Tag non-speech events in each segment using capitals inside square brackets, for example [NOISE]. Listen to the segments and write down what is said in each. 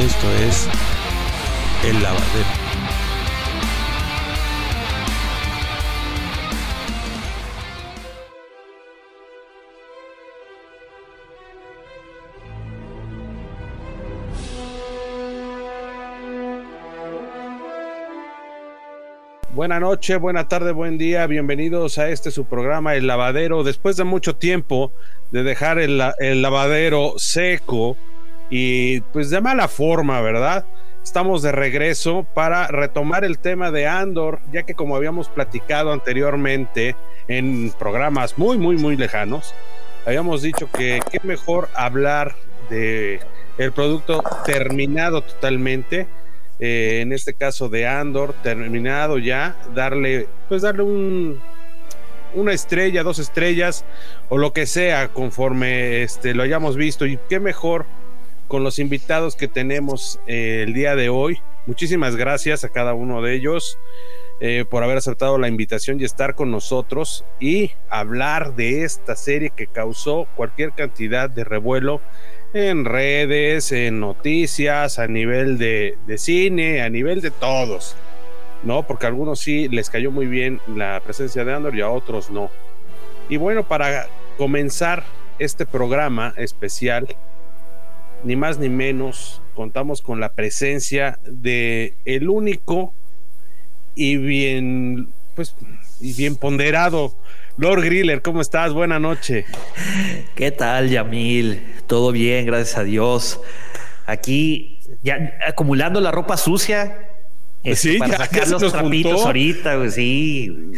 Esto es El Lavadero. Buenas noches, buena tarde, buen día. Bienvenidos a este su programa El Lavadero. Después de mucho tiempo de dejar el, el lavadero seco y pues de mala forma, ¿verdad? Estamos de regreso para retomar el tema de Andor, ya que como habíamos platicado anteriormente en programas muy, muy, muy lejanos, habíamos dicho que qué mejor hablar de el producto terminado totalmente, eh, en este caso de Andor, terminado ya, darle, pues darle un, una estrella, dos estrellas o lo que sea conforme este, lo hayamos visto y qué mejor con los invitados que tenemos eh, el día de hoy. Muchísimas gracias a cada uno de ellos eh, por haber aceptado la invitación y estar con nosotros y hablar de esta serie que causó cualquier cantidad de revuelo en redes, en noticias, a nivel de, de cine, a nivel de todos. ¿no? Porque a algunos sí les cayó muy bien la presencia de Andor y a otros no. Y bueno, para comenzar este programa especial, ni más ni menos, contamos con la presencia de el único y bien, pues, y bien ponderado Lord Griller. ¿Cómo estás? Buena noche. ¿Qué tal, Yamil? Todo bien, gracias a Dios. Aquí ya acumulando la ropa sucia este, para sacar los trapitos ahorita, pues, sí.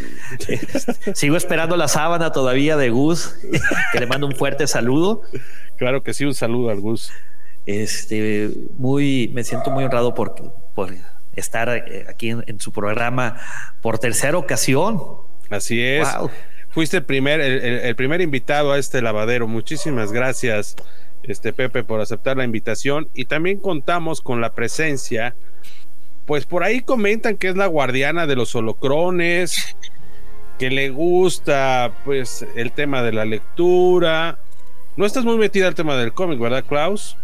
[LAUGHS] Sigo esperando la sábana todavía de Gus, que le mando un fuerte saludo. Claro que sí, un saludo al Gus. Este, muy, me siento muy honrado por, por estar eh, aquí en, su programa por tercera ocasión. Así es. Fuiste el primer, el, primer invitado a este lavadero. Muchísimas gracias, este Pepe, por aceptar la invitación. Y también contamos con la presencia pues por ahí comentan que es la guardiana de los holocrones, que le gusta pues el tema de la lectura. No estás muy metida al tema del cómic, ¿verdad, Klaus?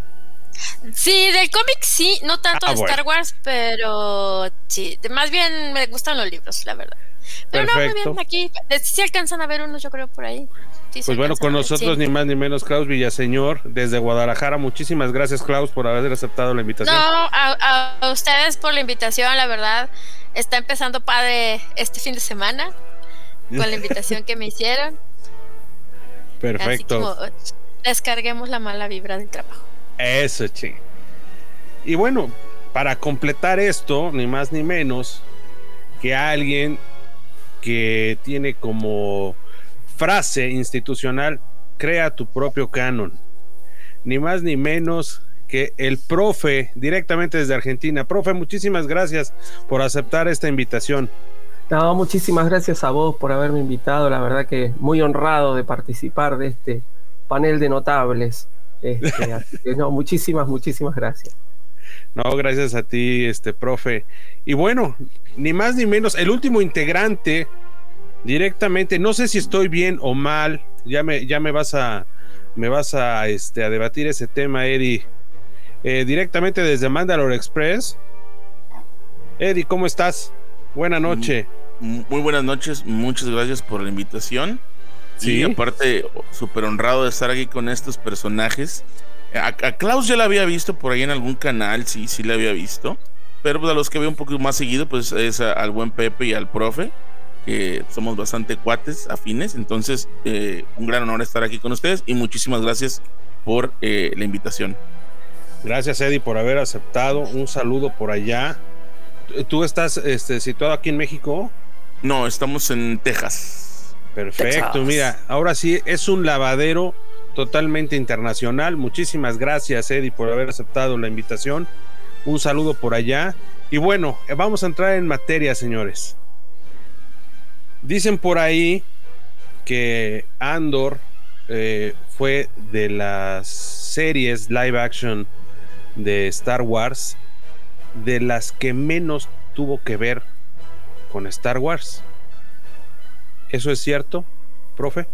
Sí, del cómic sí, no tanto ah, de Star Wars, pero sí, más bien me gustan los libros, la verdad. Pero no, muy bien, aquí sí alcanzan a ver unos, yo creo, por ahí pues bueno, con nosotros ni más ni menos Klaus Villaseñor desde Guadalajara. Muchísimas gracias Klaus por haber aceptado la invitación. No, a, ustedes por la invitación, la verdad. Está empezando padre este fin de semana con la [LAUGHS] invitación que me hicieron. Perfecto. descarguemos la mala vibra del trabajo. Eso, che. Y bueno, para completar esto, ni más ni menos que alguien que tiene como frase institucional, crea tu propio canon. Ni más ni menos que el profe directamente desde Argentina. Profe, muchísimas gracias por aceptar esta invitación. No, muchísimas gracias a vos por haberme invitado. La verdad que muy honrado de participar de este panel de notables. Este, [LAUGHS] no, muchísimas, muchísimas gracias. No, gracias a ti, este profe. Y bueno, ni más ni menos, el último integrante directamente, no sé si estoy bien o mal, ya me, ya me vas a, me vas a, este, a debatir ese tema, Eddie. Eh, directamente desde Mandalore Express. Eddie, ¿cómo estás? Buena noche. Muy buenas noches, muchas gracias por la invitación. Sí. Y aparte, súper honrado de estar aquí con estos personajes. A, Klaus ya la había visto por ahí en algún canal, sí, sí la había visto. Pero pues, a los que veo un poco más seguido, pues es al buen Pepe y al profe somos bastante cuates, afines. Entonces, eh, un gran honor estar aquí con ustedes y muchísimas gracias por eh, la invitación. Gracias, Eddie, por haber aceptado. Un saludo por allá. ¿Tú estás este, situado aquí en México? No, estamos en Texas. Perfecto, mira, ahora sí es un lavadero totalmente internacional. Muchísimas gracias, Eddie, por haber aceptado la invitación. Un saludo por allá. Y bueno, vamos a entrar en materia, señores. Dicen por ahí que Andor eh, fue de las series live action de Star Wars de las que menos tuvo que ver con Star Wars. ¿Eso es cierto, profe?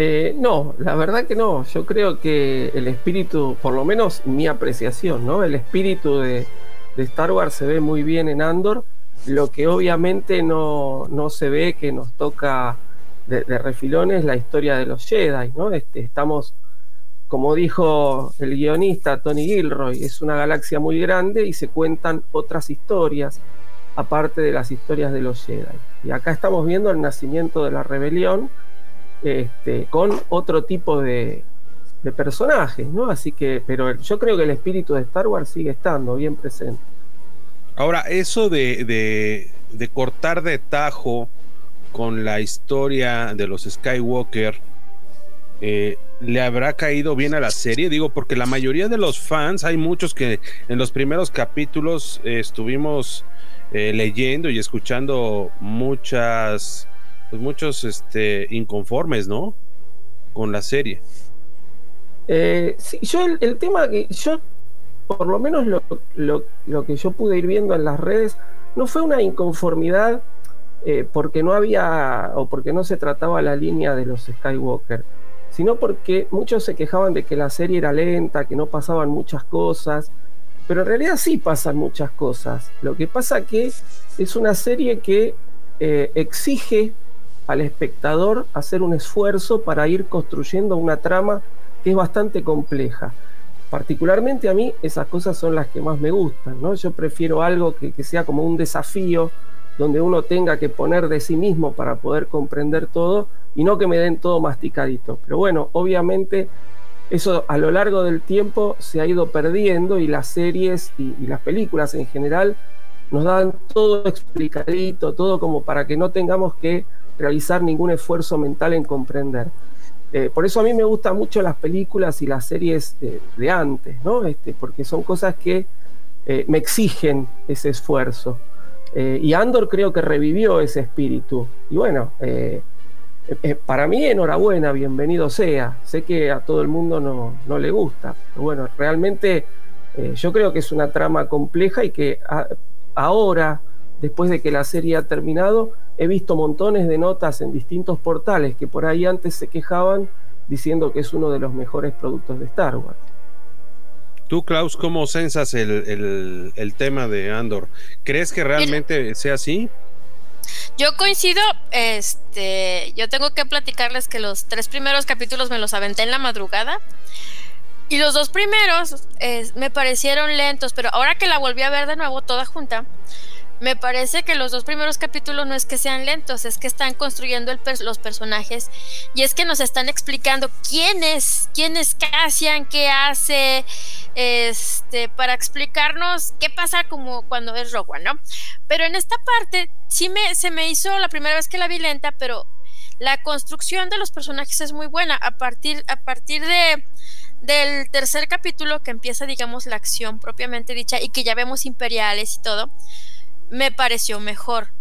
Eh, no, la verdad que no. Yo creo que el espíritu, por lo menos mi apreciación, ¿no? El espíritu de, Star Wars se ve muy bien en Andor. Lo que obviamente no, se ve que nos toca de, refilón es la historia de los Jedi, ¿no? Este, estamos, como dijo el guionista Tony Gilroy, es una galaxia muy grande y se cuentan otras historias, aparte de las historias de los Jedi. Y acá estamos viendo el nacimiento de la rebelión este, con otro tipo de, personajes, ¿no? Así que, pero yo creo que el espíritu de Star Wars sigue estando bien presente. Ahora, eso de, cortar de tajo con la historia de los Skywalker, eh, ¿le habrá caído bien a la serie? Digo, porque la mayoría de los fans, hay muchos que en los primeros capítulos eh, estuvimos eh, leyendo y escuchando muchas pues muchos este, inconformes, ¿no? Con la serie. Eh, sí, yo el, tema que yo, por lo menos lo, lo, que yo pude ir viendo en las redes, no fue una inconformidad eh, porque no había o porque no se trataba la línea de los Skywalker, sino porque muchos se quejaban de que la serie era lenta, que no pasaban muchas cosas, pero en realidad sí pasan muchas cosas. Lo que pasa que es una serie que eh, exige al espectador hacer un esfuerzo para ir construyendo una trama que es bastante compleja. Particularmente a mí esas cosas son las que más me gustan, ¿no? Yo prefiero algo que, sea como un desafío, donde uno tenga que poner de sí mismo para poder comprender todo y no que me den todo masticadito. Pero bueno, obviamente eso a lo largo del tiempo se ha ido perdiendo y las series y las películas en general nos dan todo explicadito, todo como para que no tengamos que realizar ningún esfuerzo mental en comprender. Eh, por eso a mí me gustan mucho las películas y las series de, antes, ¿no? Este, porque son cosas que eh, me exigen ese esfuerzo. Eh, y Andor creo que revivió ese espíritu. Y bueno, para mí enhorabuena, bienvenido sea. Sé que a todo el mundo no, no le gusta, pero bueno, realmente yo creo que es una trama compleja y que ahora, después de que la serie ha terminado, he visto montones de notas en distintos portales que por ahí antes se quejaban diciendo que es uno de los mejores productos de Star Wars. Tú, Klaus, ¿cómo sensas el, tema de Andor? ¿Crees que realmente sea así? Yo coincido, este, yo tengo que platicarles que los tres primeros capítulos me los aventé en la madrugada. Y los dos primeros me parecieron lentos, pero ahora que la volví a ver de nuevo toda junta, me parece que los dos primeros capítulos no es que sean lentos, es que están construyendo los personajes y es que nos están explicando quién es, quién es qué hace, este, para explicarnos qué pasa como cuando es Rogue ¿no? Pero en esta parte sí me, se me hizo la primera vez que la vi lenta, pero la construcción de los personajes es muy buena a partir, a partir de del tercer capítulo que empieza digamos la acción propiamente dicha y que ya vemos imperiales y todo me pareció mejor,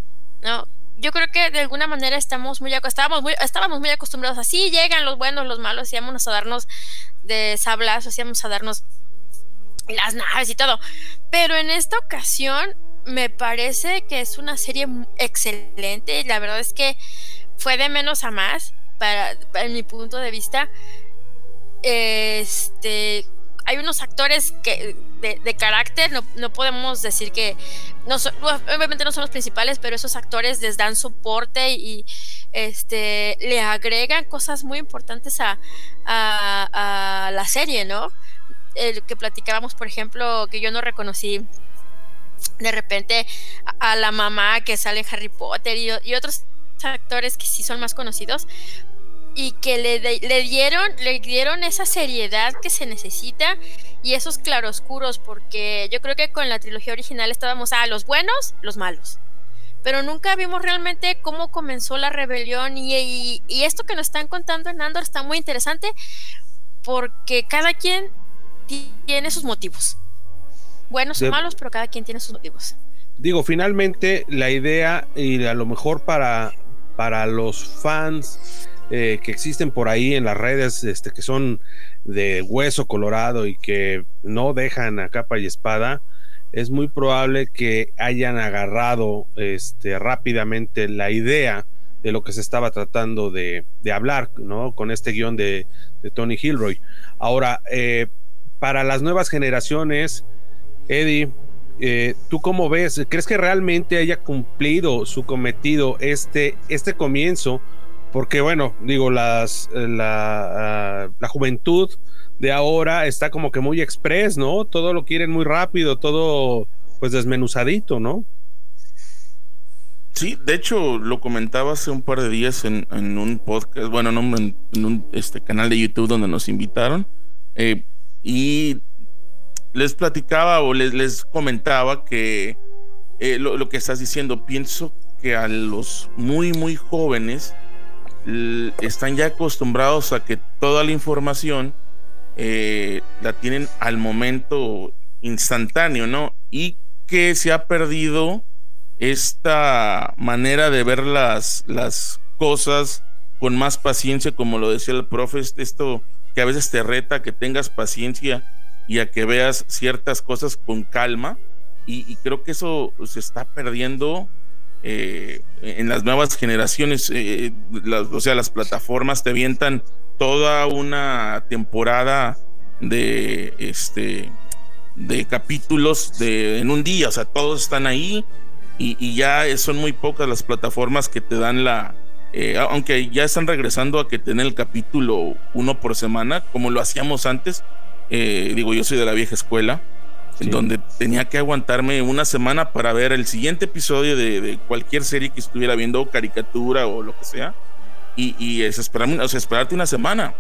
¿no? Yo creo que de alguna manera estamos muy, estábamos muy, estábamos muy acostumbrados así, llegan los buenos, los malos, íbamos a darnos de sablazos, íbamos a darnos las naves y todo. Pero en esta ocasión me parece que es una serie excelente. La verdad es que fue de menos a más, para, en mi punto de vista. Este, hay unos actores que de, carácter, no, podemos decir que, no obviamente no son los principales, pero esos actores les dan soporte y este, le agregan cosas muy importantes a, a, la serie, ¿no? El que platicábamos, por ejemplo, que yo no reconocí de repente a, la mamá que sale en Harry Potter y, otros actores que sí son más conocidos, y que le, le, dieron, le dieron esa seriedad que se necesita y esos claroscuros, porque yo creo que con la trilogía original estábamos a ah, los buenos, los malos. Pero nunca vimos realmente cómo comenzó la rebelión y, y, esto que nos están contando en Andor está muy interesante porque cada quien tiene sus motivos. Buenos o malos, pero cada quien tiene sus motivos. Digo, finalmente la idea y a lo mejor para, para los fans eh, que existen por ahí en las redes, este, que son de hueso colorado y que no dejan a capa y espada, es muy probable que hayan agarrado este, rápidamente la idea de lo que se estaba tratando de, hablar, ¿no? Con este guion de, Tony Hilroy. Ahora, eh, para las nuevas generaciones, Eddie, eh, ¿tú cómo ves? ¿Crees que realmente haya cumplido su cometido este, este comienzo? Porque, bueno, digo, las, la, ah, la juventud de ahora está como que muy express, ¿no? Todo lo quieren muy rápido, todo pues desmenuzadito, ¿no? Sí, de hecho lo comentaba hace un par de días en, un podcast, bueno, en un, este, canal de YouTube donde nos invitaron eh, y les platicaba o les, les comentaba que eh, lo, que estás diciendo, pienso que a los muy, muy jóvenes están ya acostumbrados a que toda la información eh, la tienen al momento instantáneo, ¿no? Y que se ha perdido esta manera de ver las, las cosas con más paciencia, como lo decía el profe, esto que a veces te reta que tengas paciencia y a que veas ciertas cosas con calma. Y, creo que eso se está perdiendo eh, en las nuevas generaciones. Eh, o sea, las plataformas te avientan toda una temporada de este de capítulos de en un día, o sea, todos están ahí y, ya son muy pocas las plataformas que te dan la, eh, aunque ya están regresando a que tener el capítulo uno por semana, como lo hacíamos antes. Eh, digo, yo soy de la vieja escuela, en donde tenía que aguantarme una semana para ver el siguiente episodio de, cualquier serie que estuviera viendo, caricatura o lo que sea, y, y es esperarme, o sea, esperarte una semana.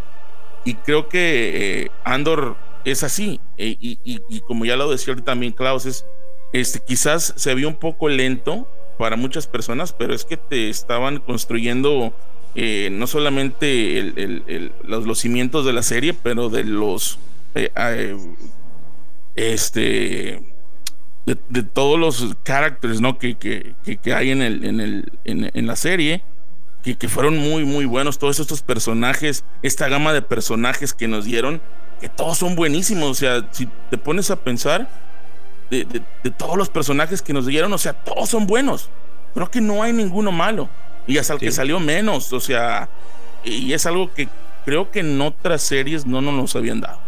Y creo que eh, Andor es así, y, y, como ya lo decía también Klaus, es este, quizás se vio un poco lento para muchas personas, pero es que te estaban construyendo eh, no solamente los, cimientos de la serie, pero de los eh, eh, este de, todos los caracteres ¿no? que, que, que, hay en, el, en, el, en, la serie, que, que fueron muy, muy buenos. Todos estos personajes, esta gama de personajes que nos dieron, que todos son buenísimos. O sea, si te pones a pensar, de, todos los personajes que nos dieron, o sea, todos son buenos. Creo que no hay ninguno malo. Y hasta el que salió menos, o sea, y es algo que creo que en otras series no nos habían dado.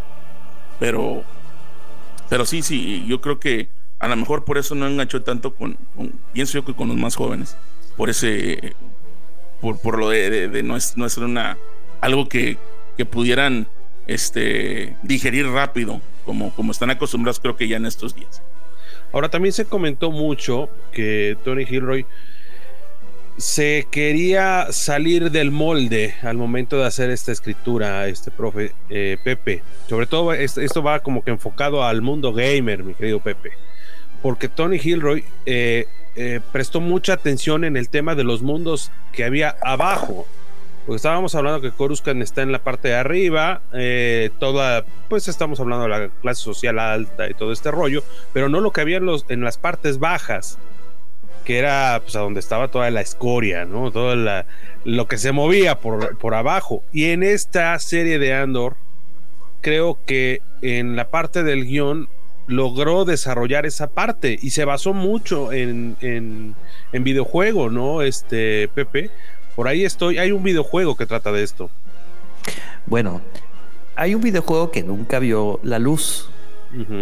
Pero, pero sí, sí, yo creo que a lo mejor por eso no enganchó tanto con, pienso yo que con los más jóvenes. Por ese, por, por lo de, no, es, no ser una, algo que, que pudieran este, digerir rápido, como, como están acostumbrados creo que ya en estos días. Ahora también se comentó mucho que Tony Gilroy se quería salir del molde al momento de hacer esta escritura, este profe eh, Pepe. Sobre todo esto, va como que enfocado al mundo gamer, mi querido Pepe. Porque Tony Gilroy eh, eh, prestó mucha atención en el tema de los mundos que había abajo porque estábamos hablando que Coruscant está en la parte de arriba, eh, toda, pues estamos hablando de la clase social alta y todo este rollo, pero no lo que había en, los, en las partes bajas, que era pues donde estaba toda la escoria, ¿no? Todo lo que se movía por, por abajo. Y en esta serie de Andor, creo que en la parte del guion logró desarrollar esa parte y se basó mucho en, en, en videojuego, ¿no? Este, Pepe, por ahí estoy. Hay un videojuego que trata de esto. Bueno, hay un videojuego que nunca vio la luz.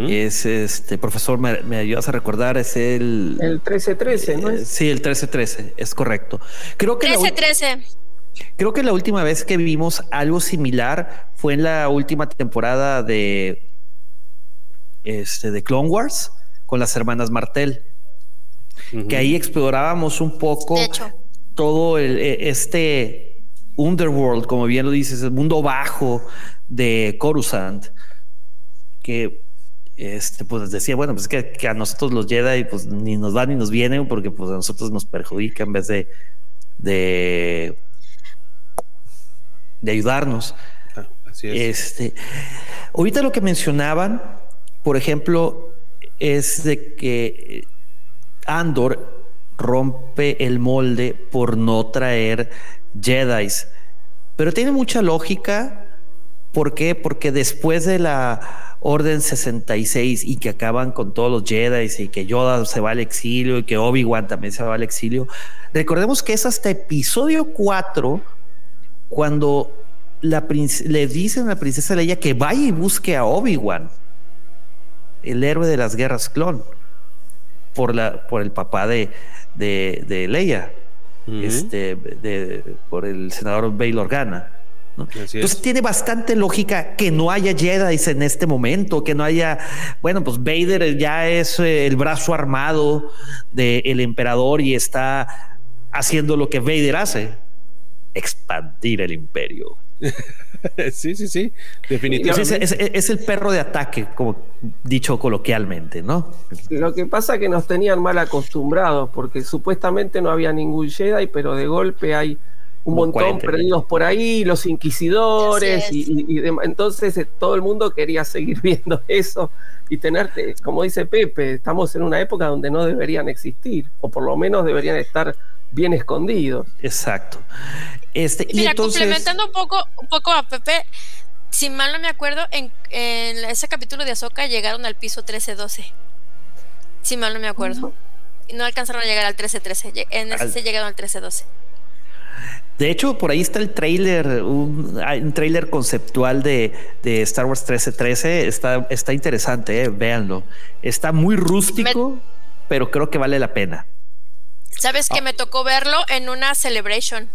Es este, profesor, me, ayudas a recordar, es el. El 1313, ¿no? Eh, sí, el 1313, es correcto. Creo que. 1313. Creo que la última vez que vimos algo similar fue en la última temporada de. Este, de Clone Wars con las hermanas Martel. Que ahí explorábamos un poco. De hecho todo el, e, este underworld, como bien lo dices, el mundo bajo de Coruscant, que este, pues decía, bueno, pues que, que, a nosotros los Jedi pues ni nos van ni nos vienen porque pues a nosotros nos perjudica en vez de, de, de ayudarnos. Ah, así es. Este, ahorita lo que mencionaban, por ejemplo, es de que Andor rompe el molde por no traer Jedi's. Pero tiene mucha lógica. ¿Por qué? Porque después de la Orden 66 y que acaban con todos los Jedi y que Yoda se va al exilio y que Obi-Wan también se va al exilio. Recordemos que es hasta episodio 4 cuando la le dicen a la princesa Leia que vaya y busque a Obi-Wan, el héroe de las guerras clon, por, la, por el papá de, de, Leia, este, por el senador Bail Organa. Entonces tiene bastante lógica que no haya Jedi en este momento, que no haya, bueno, pues Vader ya es eh, el brazo armado del emperador y está haciendo lo que Vader hace, expandir el imperio. [LAUGHS] sí, sí, sí, definitivamente. Es, el perro de ataque, como dicho coloquialmente, ¿no? Lo que pasa es que nos tenían mal acostumbrados, porque supuestamente no había ningún Jedi, pero de golpe hay un montón perdidos por ahí, los inquisidores, y, entonces eh, todo el mundo quería seguir [LAUGHS] viendo eso y tenerte, como dice Pepe, estamos en una época donde no deberían existir, o por lo menos deberían estar bien escondidos. Exacto. Este, Mira, complementando un poco, un poco a Pepe, si mal no me acuerdo, en, ese capítulo de Azoka llegaron al piso 13-12. Si mal no me acuerdo. No alcanzaron a llegar al 13-13. En ese se llegaron al 13-12. De hecho, por ahí está el trailer, un, un trailer conceptual de, Star Wars 1313. Está, está interesante, eh, véanlo. Está muy rústico, pero creo que vale la pena. Sabes que ah. me tocó verlo en una celebration.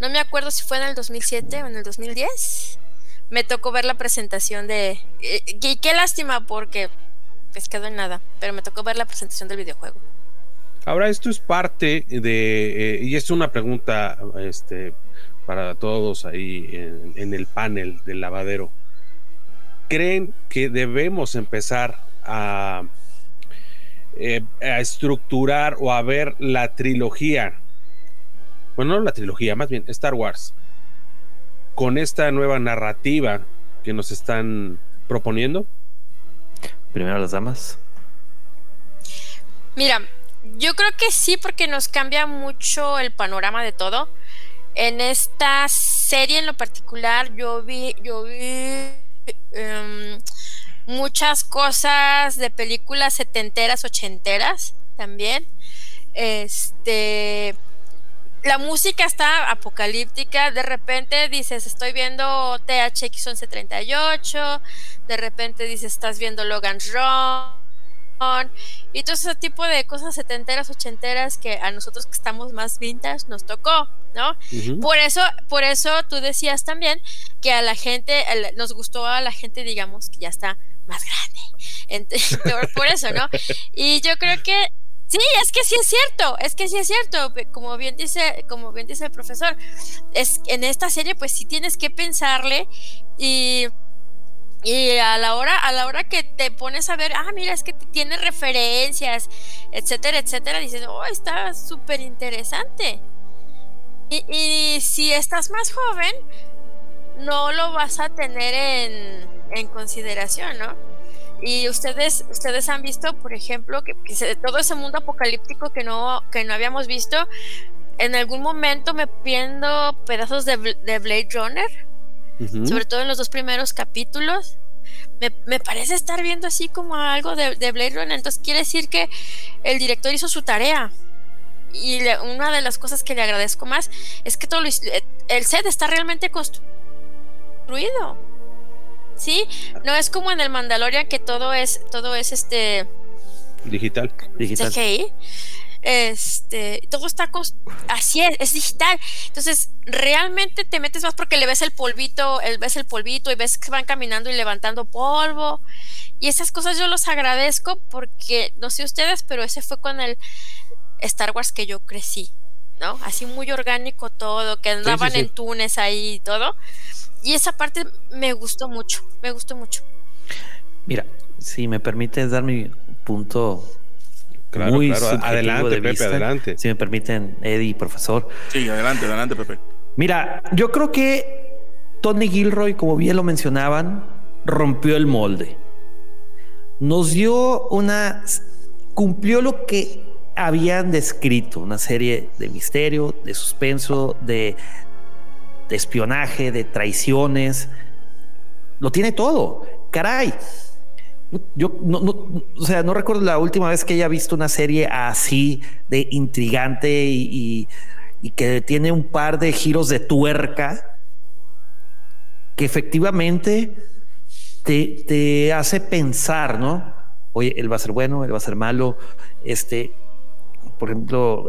No me acuerdo si fue en el 2007 o en el 2010. Me tocó ver la presentación de. Y, qué lástima porque pues quedó en nada. Pero me tocó ver la presentación del videojuego. Ahora, esto es parte de, eh, y es una pregunta este, para todos ahí en, el panel del lavadero. ¿Creen que debemos empezar a, eh, a estructurar o a ver la trilogía? Bueno, no la trilogía, más bien Star Wars, con esta nueva narrativa que nos están proponiendo. Primero las damas. Mira, yo creo que sí, porque nos cambia mucho el panorama de todo. En esta serie en lo particular, yo vi, yo vi em, muchas cosas de películas setenteras, ochenteras también. Este, la música está apocalíptica. De repente dices, estoy viendo THX 1138. De repente dices, estás viendo Logan Run y todo ese tipo de cosas setenteras, ochenteras que a nosotros que estamos más vintage nos tocó, ¿no? Por eso, por eso tú decías también que a la gente, nos gustó a la gente, digamos, que ya está más grande. [LAUGHS] por eso, ¿no? Y yo creo que Sí, es que sí es cierto, es que sí es cierto, como bien dice, como bien dice el profesor, es en esta serie pues sí tienes que pensarle y y a la hora, a la hora que te pones a ver, ah, mira, es que tiene referencias, etcétera, etcétera, dices, oh, está súper interesante. Y, si estás más joven, no lo vas a tener en, en consideración, ¿no? Y ustedes, ustedes han visto, por ejemplo, que, todo ese mundo apocalíptico que no, que no habíamos visto, en algún momento me viendo pedazos de, de Blade Runner sobre todo en los dos primeros capítulos. Me, parece estar viendo así como algo de, Blade Runner, entonces quiere decir que el director hizo su tarea. Y una de las cosas que le agradezco más es que todo eh, el set está realmente construido. ¿Sí? No es como en el Mandalorian que todo es todo es este digital, digital. Este, todo está así es, es digital. Entonces, realmente te metes más porque le ves el polvito, el, ves el polvito y ves que van caminando y levantando polvo. Y esas cosas yo los agradezco porque, no sé ustedes, pero ese fue con el Star Wars que yo crecí, ¿no? Así muy orgánico todo, que andaban en túneles ahí y todo. Y esa parte me gustó mucho, me gustó mucho. Mira, si me permites dar mi punto muy Adelante, Pepe, adelante. Si me permiten, Eddie, profesor. Sí, adelante, adelante, Pepe. Mira, yo creo que Tony Gilroy, como bien lo mencionaban, rompió el molde. Nos dio una. cumplió lo que habían descrito, una serie de misterio, de suspenso, de, de espionaje, de traiciones. Lo tiene todo caray, yo no, no, o sea, no recuerdo la última vez que haya visto una serie así de intrigante y, que tiene un par de giros de tuerca que efectivamente te, te, hace pensar, ¿no? Oye, él va a ser bueno, él va a ser malo. Este, por ejemplo,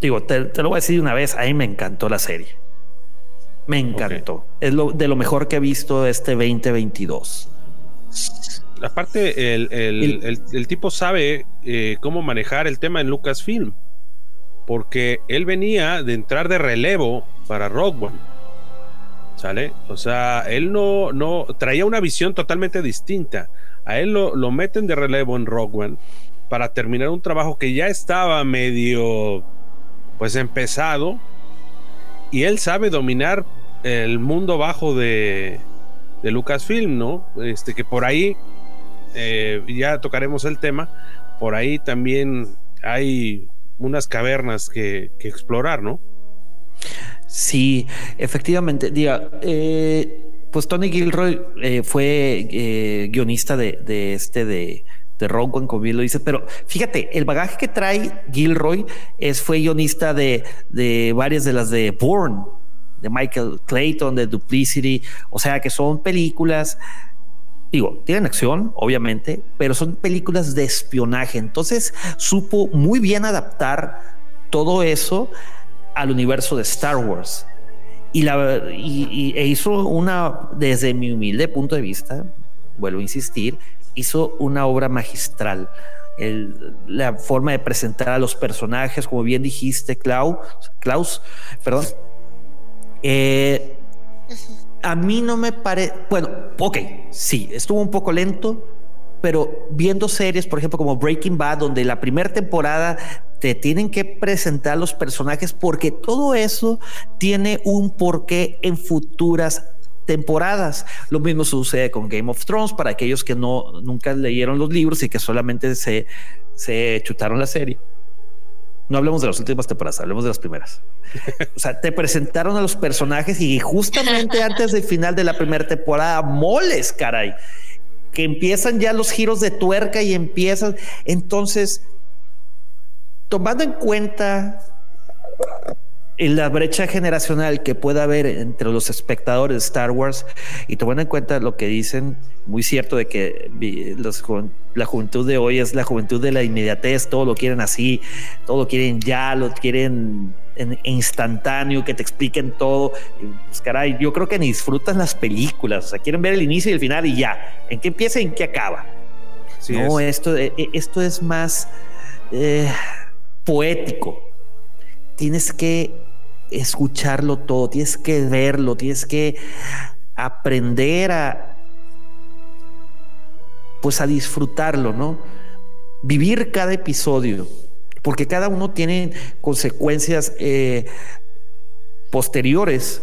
digo, te, lo voy a decir una vez, a mí me encantó la serie. Me encantó. Es lo, de lo mejor que he visto este 2022 aparte, el, tipo sabe eh, cómo manejar el tema en Lucasfilm, porque él venía de entrar de relevo para Rogue One. ¿Sale? O sea, él no, no traía una visión totalmente distinta. A él lo, lo meten de relevo en Rogue One para terminar un trabajo que ya estaba medio, pues empezado. Y él sabe dominar el mundo bajo de, de Lucasfilm, ¿no? Este, que por ahí eh, ya tocaremos el tema, por ahí también hay unas cavernas que, explorar, ¿no? Sí, efectivamente. Diga, eh, pues Tony Gilroy eh, fue guionista de, este de, de Ron como bien lo dice, pero fíjate, el bagaje que trae Gilroy es fue guionista de, de varias de las de Bourne, de Michael Clayton, de Duplicity, o sea que son películas digo, tienen acción, obviamente, pero son películas de espionaje. Entonces supo muy bien adaptar todo eso al universo de Star Wars. Y, la, e hizo una, desde mi humilde punto de vista, vuelvo a insistir, hizo una obra magistral. la forma de presentar a los personajes, como bien dijiste, Klaus, Klaus perdón. Eh, a mí no me parece, bueno, ok, sí, estuvo un poco lento, pero viendo series, por ejemplo, como Breaking Bad, donde la primera temporada te tienen que presentar los personajes porque todo eso tiene un porqué en futuras temporadas. Lo mismo sucede con Game of Thrones para aquellos que no nunca leyeron los libros y que solamente se, se chutaron la serie. No hablemos de las últimas temporadas, hablemos de las primeras. O sea, te presentaron a los personajes y justamente antes del final de la primera temporada, moles, caray, que empiezan ya los giros de tuerca y empiezan. Entonces, tomando en cuenta en la brecha generacional que pueda haber entre los espectadores de Star Wars y tomando en cuenta lo que dicen, muy cierto de que la juventud de hoy es la juventud de la inmediatez, todo lo quieren así, todo lo quieren ya, lo quieren en instantáneo, que te expliquen todo. Pues caray, yo creo que ni disfrutan las películas, o sea, quieren ver el inicio y el final y ya, en qué empieza y en qué acaba. no, esto, eh, esto es más eh, poético. Tienes que escucharlo todo, tienes que verlo, tienes que aprender a pues a disfrutarlo, ¿no? Vivir cada episodio, porque cada uno tiene consecuencias eh, posteriores.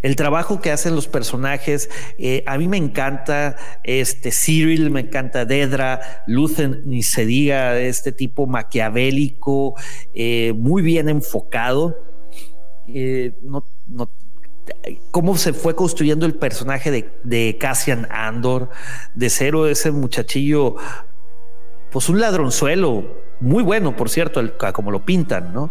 El trabajo que hacen los personajes, eh, a mí me encanta este Cyril, me encanta Dedra, Lucen, ni se diga, este tipo maquiavélico, eh, muy bien enfocado. No, no, cómo se fue construyendo el personaje de, de Cassian Andor, de cero ese muchachillo, pues un ladronzuelo, muy bueno, por cierto, como lo pintan, ¿no?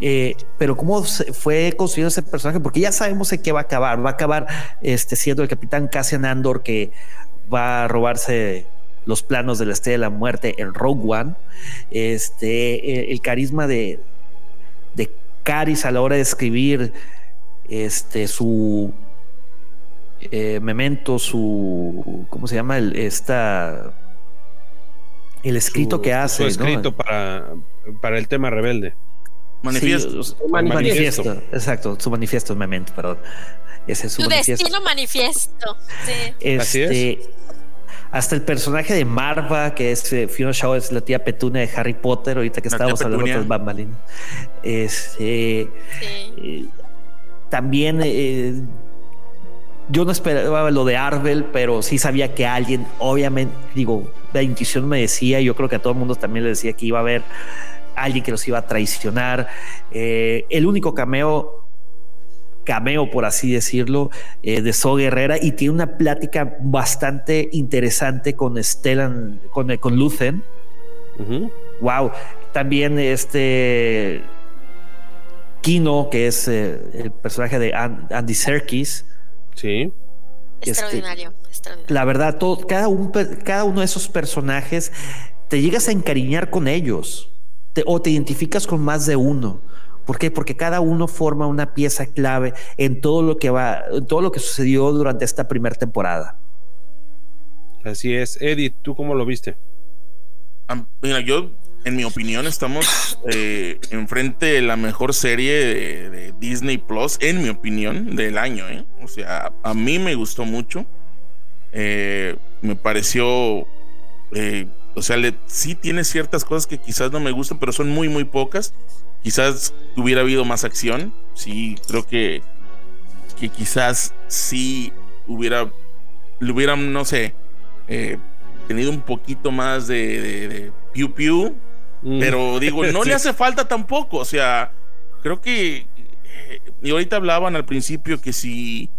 Eh, pero cómo se fue construyendo ese personaje, porque ya sabemos en qué va a acabar. Va a acabar este, siendo el capitán Cassian Andor que va a robarse los planos de la Estrella de la Muerte en Rogue One. Este, el carisma de, de Caris a la hora de escribir este, su eh, memento, su, ¿cómo se llama? El, esta, el escrito que hace. Su escrito para, para el tema rebelde. Manifiesto. manifiesto. Exacto, su manifiesto, memento, perdón. Ese es su, destino manifiesto. Este, hasta el personaje de Marva, que es eh, Fiona Shaw, es la tía Petunia de Harry Potter, ahorita que estábamos hablando de bambalinas. Este, eh, también eh, yo no esperaba lo de Arvel, pero sí sabía que alguien, obviamente, digo, la intuición me decía, yo creo que a todo el mundo también le decía que iba a haber alguien que los iba a traicionar. el único cameo cameo, por así decirlo, eh, de So Guerrera y tiene una plática bastante interesante con Stellan, con, con Lucen. Wow. También este Kino, que es eh, el personaje de Andy Serkis. Sí. Este, extraordinario, La verdad, todo, cada, cada uno de esos personajes te llegas a encariñar con ellos o te identificas con más de uno. ¿Por qué? Porque cada uno forma una pieza clave en todo lo que va, en todo lo que sucedió durante esta primera temporada. Así es. Eddie, ¿tú cómo lo viste? mira, yo, en mi opinión, estamos eh, enfrente de la mejor serie de, Disney Plus, en mi opinión, del año. ¿eh? O sea, a mí me gustó mucho. Eh, me pareció eh, o sea, sí tiene ciertas cosas que quizás no me gustan, pero son muy, muy pocas. Quizás hubiera habido más acción. Sí, creo que, que quizás sí hubiera, le hubieran, no sé, eh, tenido un poquito más de, de, piu piu. Mm. Pero digo, no [LAUGHS] le hace falta tampoco. O sea, creo que. Eh, y ahorita hablaban al principio que si.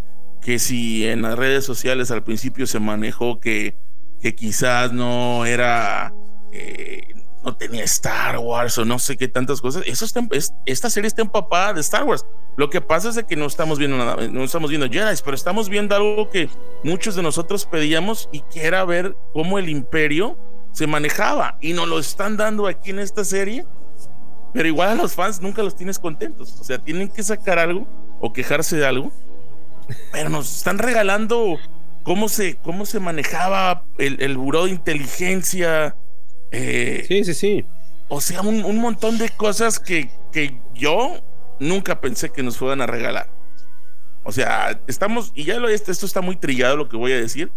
Que si en las redes sociales al principio se manejó que que quizás no era, eh, no tenía Star Wars o no sé qué tantas cosas. Eso está, es, esta serie está empapada de Star Wars. Lo que pasa es que no estamos viendo nada, no estamos viendo Jedi, pero estamos viendo algo que muchos de nosotros pedíamos y que era ver cómo el imperio se manejaba y nos lo están dando aquí en esta serie. Pero igual a los fans nunca los tienes contentos. O sea, tienen que sacar algo o quejarse de algo. Pero nos están regalando cómo se, cómo se manejaba el, el buró de inteligencia. Eh, sí, sí, sí. O sea, un, montón de cosas que, que, yo nunca pensé que nos fueran a regalar. O sea, estamos, y ya lo, esto está muy trillado lo que voy a decir,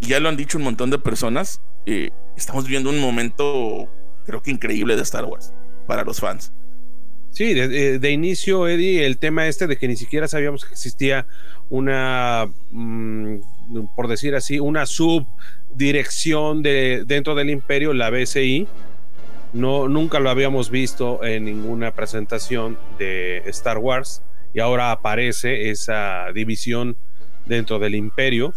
ya lo han dicho un montón de personas, eh, estamos viviendo un momento, creo que increíble de Star Wars para los fans. Sí, de, inicio, Eddie, el tema este de que ni siquiera sabíamos que existía una mm, por decir así, una subdirección de, dentro del imperio, la BCI. No, nunca lo habíamos visto en ninguna presentación de Star Wars y ahora aparece esa división dentro del imperio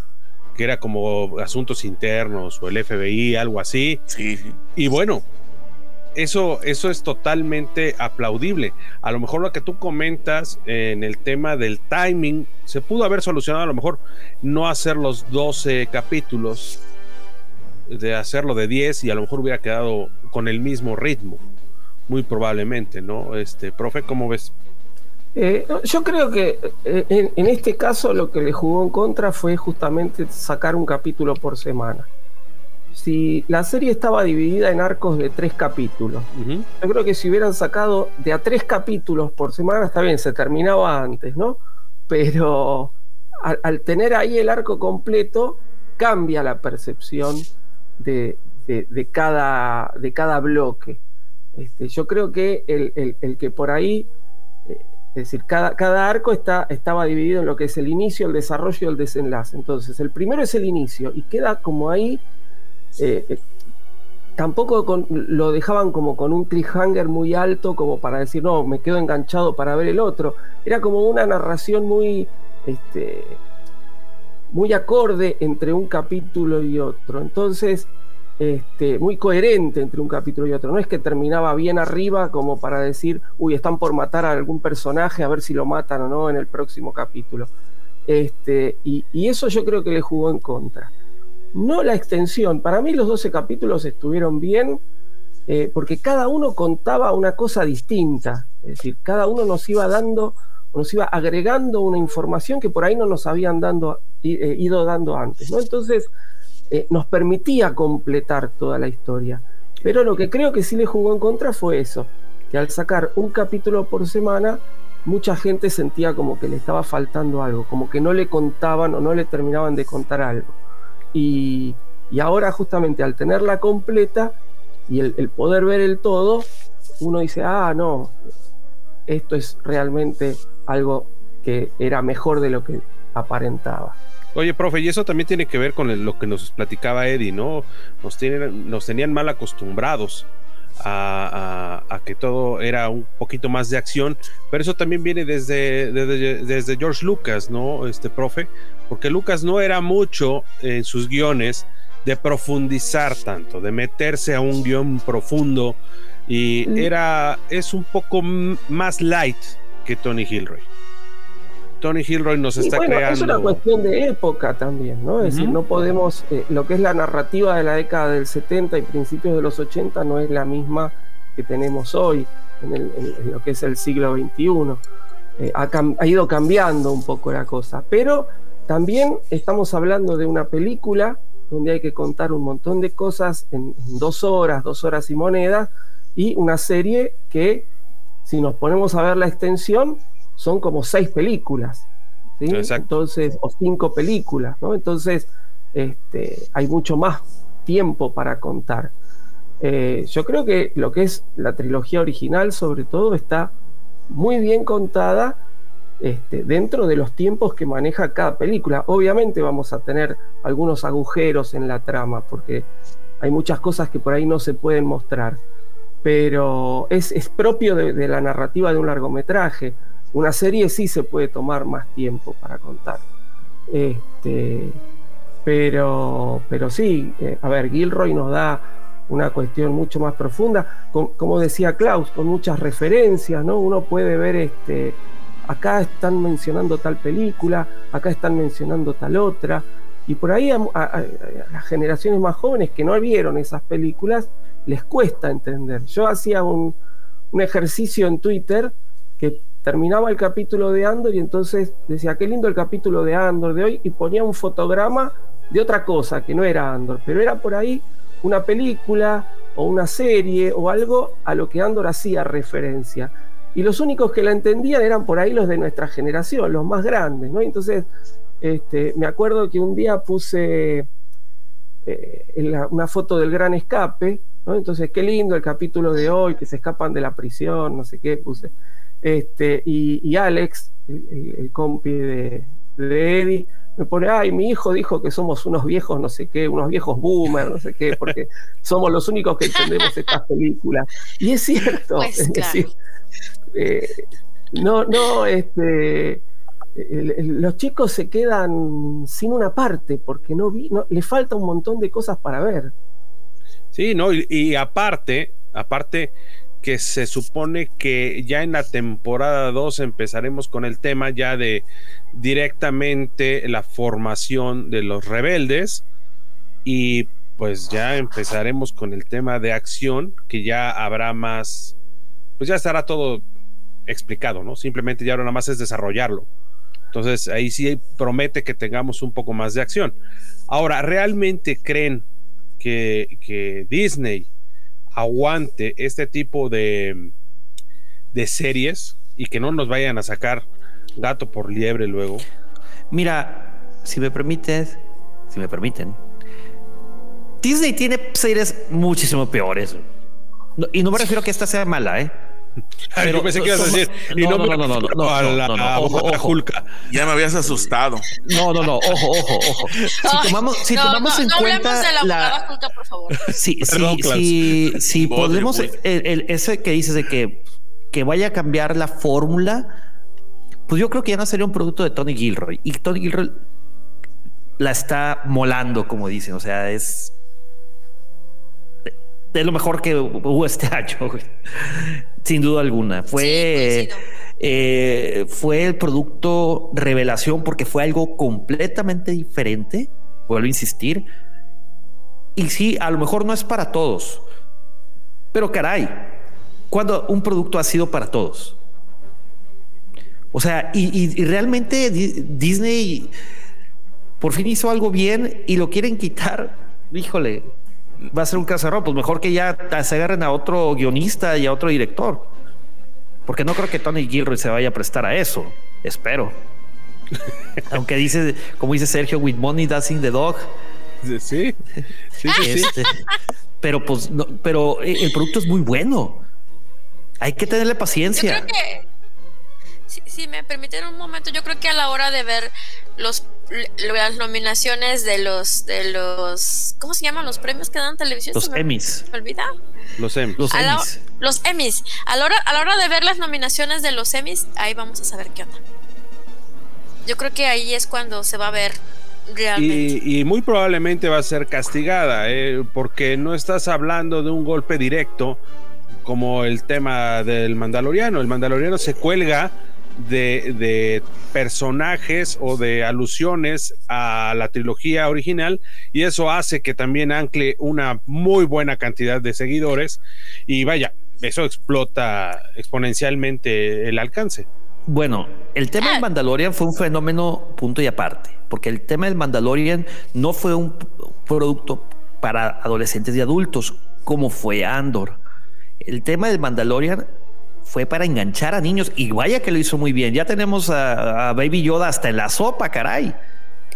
que era como asuntos internos o el FBI, algo así. Y bueno, eso, eso es totalmente aplaudible. A lo mejor lo que tú comentas en el tema del timing se pudo haber solucionado, a lo mejor no hacer los 12 capítulos, de hacerlo de 10 y a lo mejor hubiera quedado con el mismo ritmo, muy probablemente, ¿no? Este, profe, ¿cómo ves? Eh, yo creo que eh, en este caso lo que le jugó en contra fue justamente sacar un capítulo por semana si la serie estaba dividida en arcos de tres capítulos, yo creo que si hubieran sacado de a tres capítulos por semana, está bien, se terminaba antes, ¿no? Pero al, tener ahí el arco completo, cambia la percepción de, cada, de cada bloque. Este, yo creo que el, que por ahí, es decir, cada, cada arco está, estaba dividido en lo que es el inicio, el desarrollo y el desenlace. Entonces, el primero es el inicio y queda como ahí eh, eh, tampoco lo dejaban como con un cliffhanger muy alto como para decir, no, me quedo enganchado para ver el otro. Era como una narración muy, este, muy acorde entre un capítulo y otro. Entonces, este, muy coherente entre un capítulo y otro. No es que terminaba bien arriba como para decir, uy, están por matar a algún personaje, a ver si lo matan o no en el próximo capítulo. Este, y, eso yo creo que le jugó en contra. No la extensión. Para mí los 12 capítulos estuvieron bien eh, porque cada uno contaba una cosa distinta. Es decir, cada uno nos iba dando, nos iba agregando una información que por ahí no nos habían dando, eh, ido dando antes. ¿no? Entonces, eh, nos permitía completar toda la historia. Pero lo que creo que sí le jugó en contra fue eso, que al sacar un capítulo por semana, mucha gente sentía como que le estaba faltando algo, como que no le contaban o no le terminaban de contar algo. Y, ahora justamente al tenerla completa y el, poder ver el todo, uno dice, ah, no, esto es realmente algo que era mejor de lo que aparentaba. Oye, profe, y eso también tiene que ver con lo que nos platicaba Eddie, ¿no? Nos, tienen, nos tenían mal acostumbrados a, que todo era un poquito más de acción, pero eso también viene desde, desde, George Lucas, ¿no? Este profe, porque Lucas no era mucho en sus guiones de profundizar tanto, de meterse a un guion profundo y mm. era, es un poco más light que Tony Gilroy. Tony Gilroy nos está creando. Es una cuestión de época también, ¿no? Es decir, no podemos. Eh, lo que es la narrativa de la década del 70 y principios de los 80 no es la misma que tenemos hoy, en, lo que es el siglo XXI. Eh, ha, ido cambiando un poco la cosa. Pero también estamos hablando de una película donde hay que contar un montón de cosas en, en dos horas, dos horas y monedas, y una serie que, si nos ponemos a ver la extensión, son como seis películas, ¿sí? Entonces, o cinco películas, ¿no? Entonces, este, hay mucho más tiempo para contar. Eh, yo creo que lo que es la trilogía original, sobre todo, está muy bien contada este, dentro de los tiempos que maneja cada película. Obviamente vamos a tener algunos agujeros en la trama, porque hay muchas cosas que por ahí no se pueden mostrar, pero es, propio de la narrativa de un largometraje. Una serie sí se puede tomar más tiempo para contar. Este, pero, pero sí, eh, a ver, Gilroy nos da una cuestión mucho más profunda, como decía Klaus, con muchas referencias, ¿no? Uno puede ver este, acá están mencionando tal película, acá están mencionando tal otra, y por ahí a, las generaciones más jóvenes que no vieron esas películas, les cuesta entender. Yo hacía un, un ejercicio en Twitter que terminaba el capítulo de Andor y entonces decía, qué lindo el capítulo de Andor de hoy, y ponía un fotograma de otra cosa que no era Andor, pero era por ahí una película o una serie o algo a lo que Andor hacía referencia. Y los únicos que la entendían eran por ahí los de nuestra generación, los más grandes, ¿no? Entonces, este, me acuerdo que un día puse eh, una foto del gran escape, ¿no? Entonces, qué lindo el capítulo de hoy, que se escapan de la prisión, no sé qué, puse. Este, y, Alex, el, compi de, Eddie, me pone, ay, mi hijo dijo que somos unos viejos, no sé qué, unos viejos boomers, no sé qué, porque [LAUGHS] somos los únicos que entendemos estas películas. Y es cierto, pues es decir, eh, no, no, este, los chicos se quedan sin una parte porque no vi, no, le falta un montón de cosas para ver. Sí, no, y aparte, aparte, que se supone que ya en la temporada 2 empezaremos con el tema ya de directamente la formación de los rebeldes y pues ya empezaremos con el tema de acción que ya habrá más pues ya estará todo explicado, ¿no? Simplemente ya ahora nada más es desarrollarlo. Entonces ahí sí promete que tengamos un poco más de acción. Ahora, ¿realmente creen que, que Disney aguante este tipo de, de series y que no nos vayan a sacar gato por liebre luego? Mira, si me permites, si me permiten, Disney tiene series muchísimo peores. y no me refiero a que esta sea mala, ¿eh? Yo pensé que ibas a decir. Y no, no, no, no, no, no, a la, ojo, Ya me habías asustado. No, no, no, ojo, ojo, ojo. Si tomamos, si tomamos en cuenta de la, la... Julka, por favor. Sí, sí, sí, si podemos, el, el, ese que dices de que, que vaya a cambiar la fórmula, pues yo creo que ya no sería un producto de Tony Gilroy. Y Tony Gilroy la está molando, como dicen. O sea, es de lo mejor que hubo este [LAUGHS] año, sin duda alguna. Fue, eh, fue el producto revelación porque fue algo completamente diferente, vuelvo a insistir. Y sí, a lo mejor no es para todos, pero caray, cuando un producto ha sido para todos. O sea, y, y realmente Disney por fin hizo algo bien y lo quieren quitar. Híjole, va a ser un Pues mejor que ya se agarren a otro guionista y a otro director. Porque no creo que Tony Gilroy se vaya a prestar a eso. Espero. [LAUGHS] Aunque dice, como dice Sergio, with money dancing the dog. Sí, sí, sí. Este, pero pues, no, pero el producto es muy bueno. Hay que tenerle paciencia. Yo creo que, si, si me permiten un momento, yo creo que a la hora de ver los las nominaciones de los de los ¿cómo se llaman los premios que dan televisión? Los Emmys. ¿Me olvida? Los Emmys. Los Emmys. los Emmys. A la, hora, a la hora de ver las nominaciones de los Emmys, ahí vamos a saber qué onda. Yo creo que ahí es cuando se va a ver realmente. Y, muy probablemente va a ser castigada, ¿eh? porque no estás hablando de un golpe directo como el tema del Mandaloriano. El Mandaloriano se cuelga de, personajes o de alusiones a la trilogía original y eso hace que también ancle una muy buena cantidad de seguidores y vaya, eso explota exponencialmente el alcance. Bueno, el tema del ah. Mandalorian fue un fenómeno punto y aparte, porque el tema del Mandalorian no fue un producto para adolescentes y adultos como fue Andor. El tema del Mandalorian fue para enganchar a niños y vaya que lo hizo muy bien. Ya tenemos a, Baby Yoda hasta en la sopa, caray.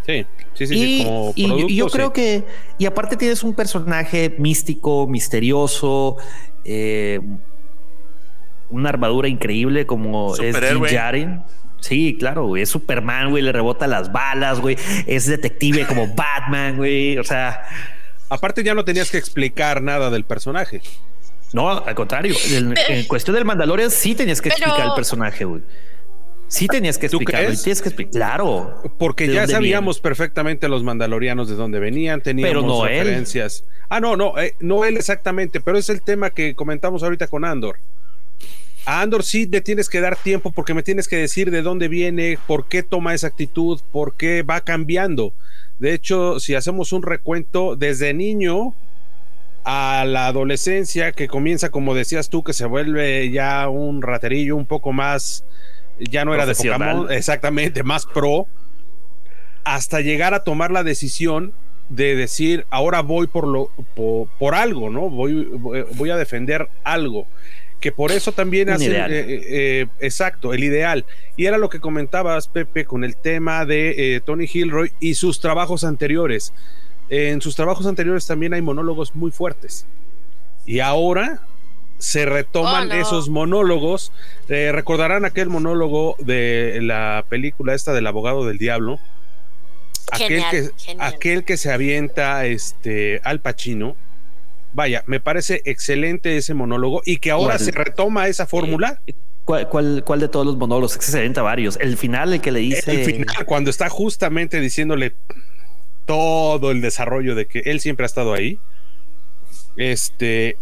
Sí, sí, sí. Y, como y, yo creo que, y aparte tienes un personaje místico, misterioso, eh, una armadura increíble como es Jin Sí, claro, güey. Es Superman, güey. Le rebota las balas, güey. Es detective como [LAUGHS] Batman, güey. O sea. Aparte, ya no tenías que explicar nada del personaje. No, al contrario. En, cuestión del Mandalorian sí tenías que explicar el personaje, güey. Sí tenías que explicarlo. Tienes que explicar. Claro. Porque ya sabíamos perfectamente los mandalorianos de dónde venían, teníamos pero referencias. Ah, no, no, eh, no él exactamente, pero es el tema que comentamos ahorita con Andor. A Andor sí le tienes que dar tiempo porque me tienes que decir de dónde viene, por qué toma esa actitud, por qué va cambiando. De hecho, si hacemos un recuento, desde niño a la adolescencia que comienza, como decías tú, que se vuelve ya un raterillo un poco más, ya no era de Pokémon, exactamente, más pro, hasta llegar a tomar la decisión de decir, ahora voy por lo por, algo, ¿no? Voy, voy a defender algo. Que por eso también hace eh, eh, exacto, el ideal. Y era lo que comentabas, Pepe, con el tema de eh, Tony Hilroy y sus trabajos anteriores en sus trabajos anteriores también hay monólogos muy fuertes. Y ahora se retoman oh, esos monólogos. Eh, recordarán aquel monólogo de la película esta del abogado del diablo. aquel, que, aquel que se avienta este, al Pacino. Vaya, me parece excelente ese monólogo y que ahora se retoma esa fórmula. Eh, ¿Cuál, cuál, de todos los monólogos? Es que se avienta varios. El final, el que le dice. El final, cuando está justamente diciéndole todo el desarrollo de que él siempre ha estado ahí. Este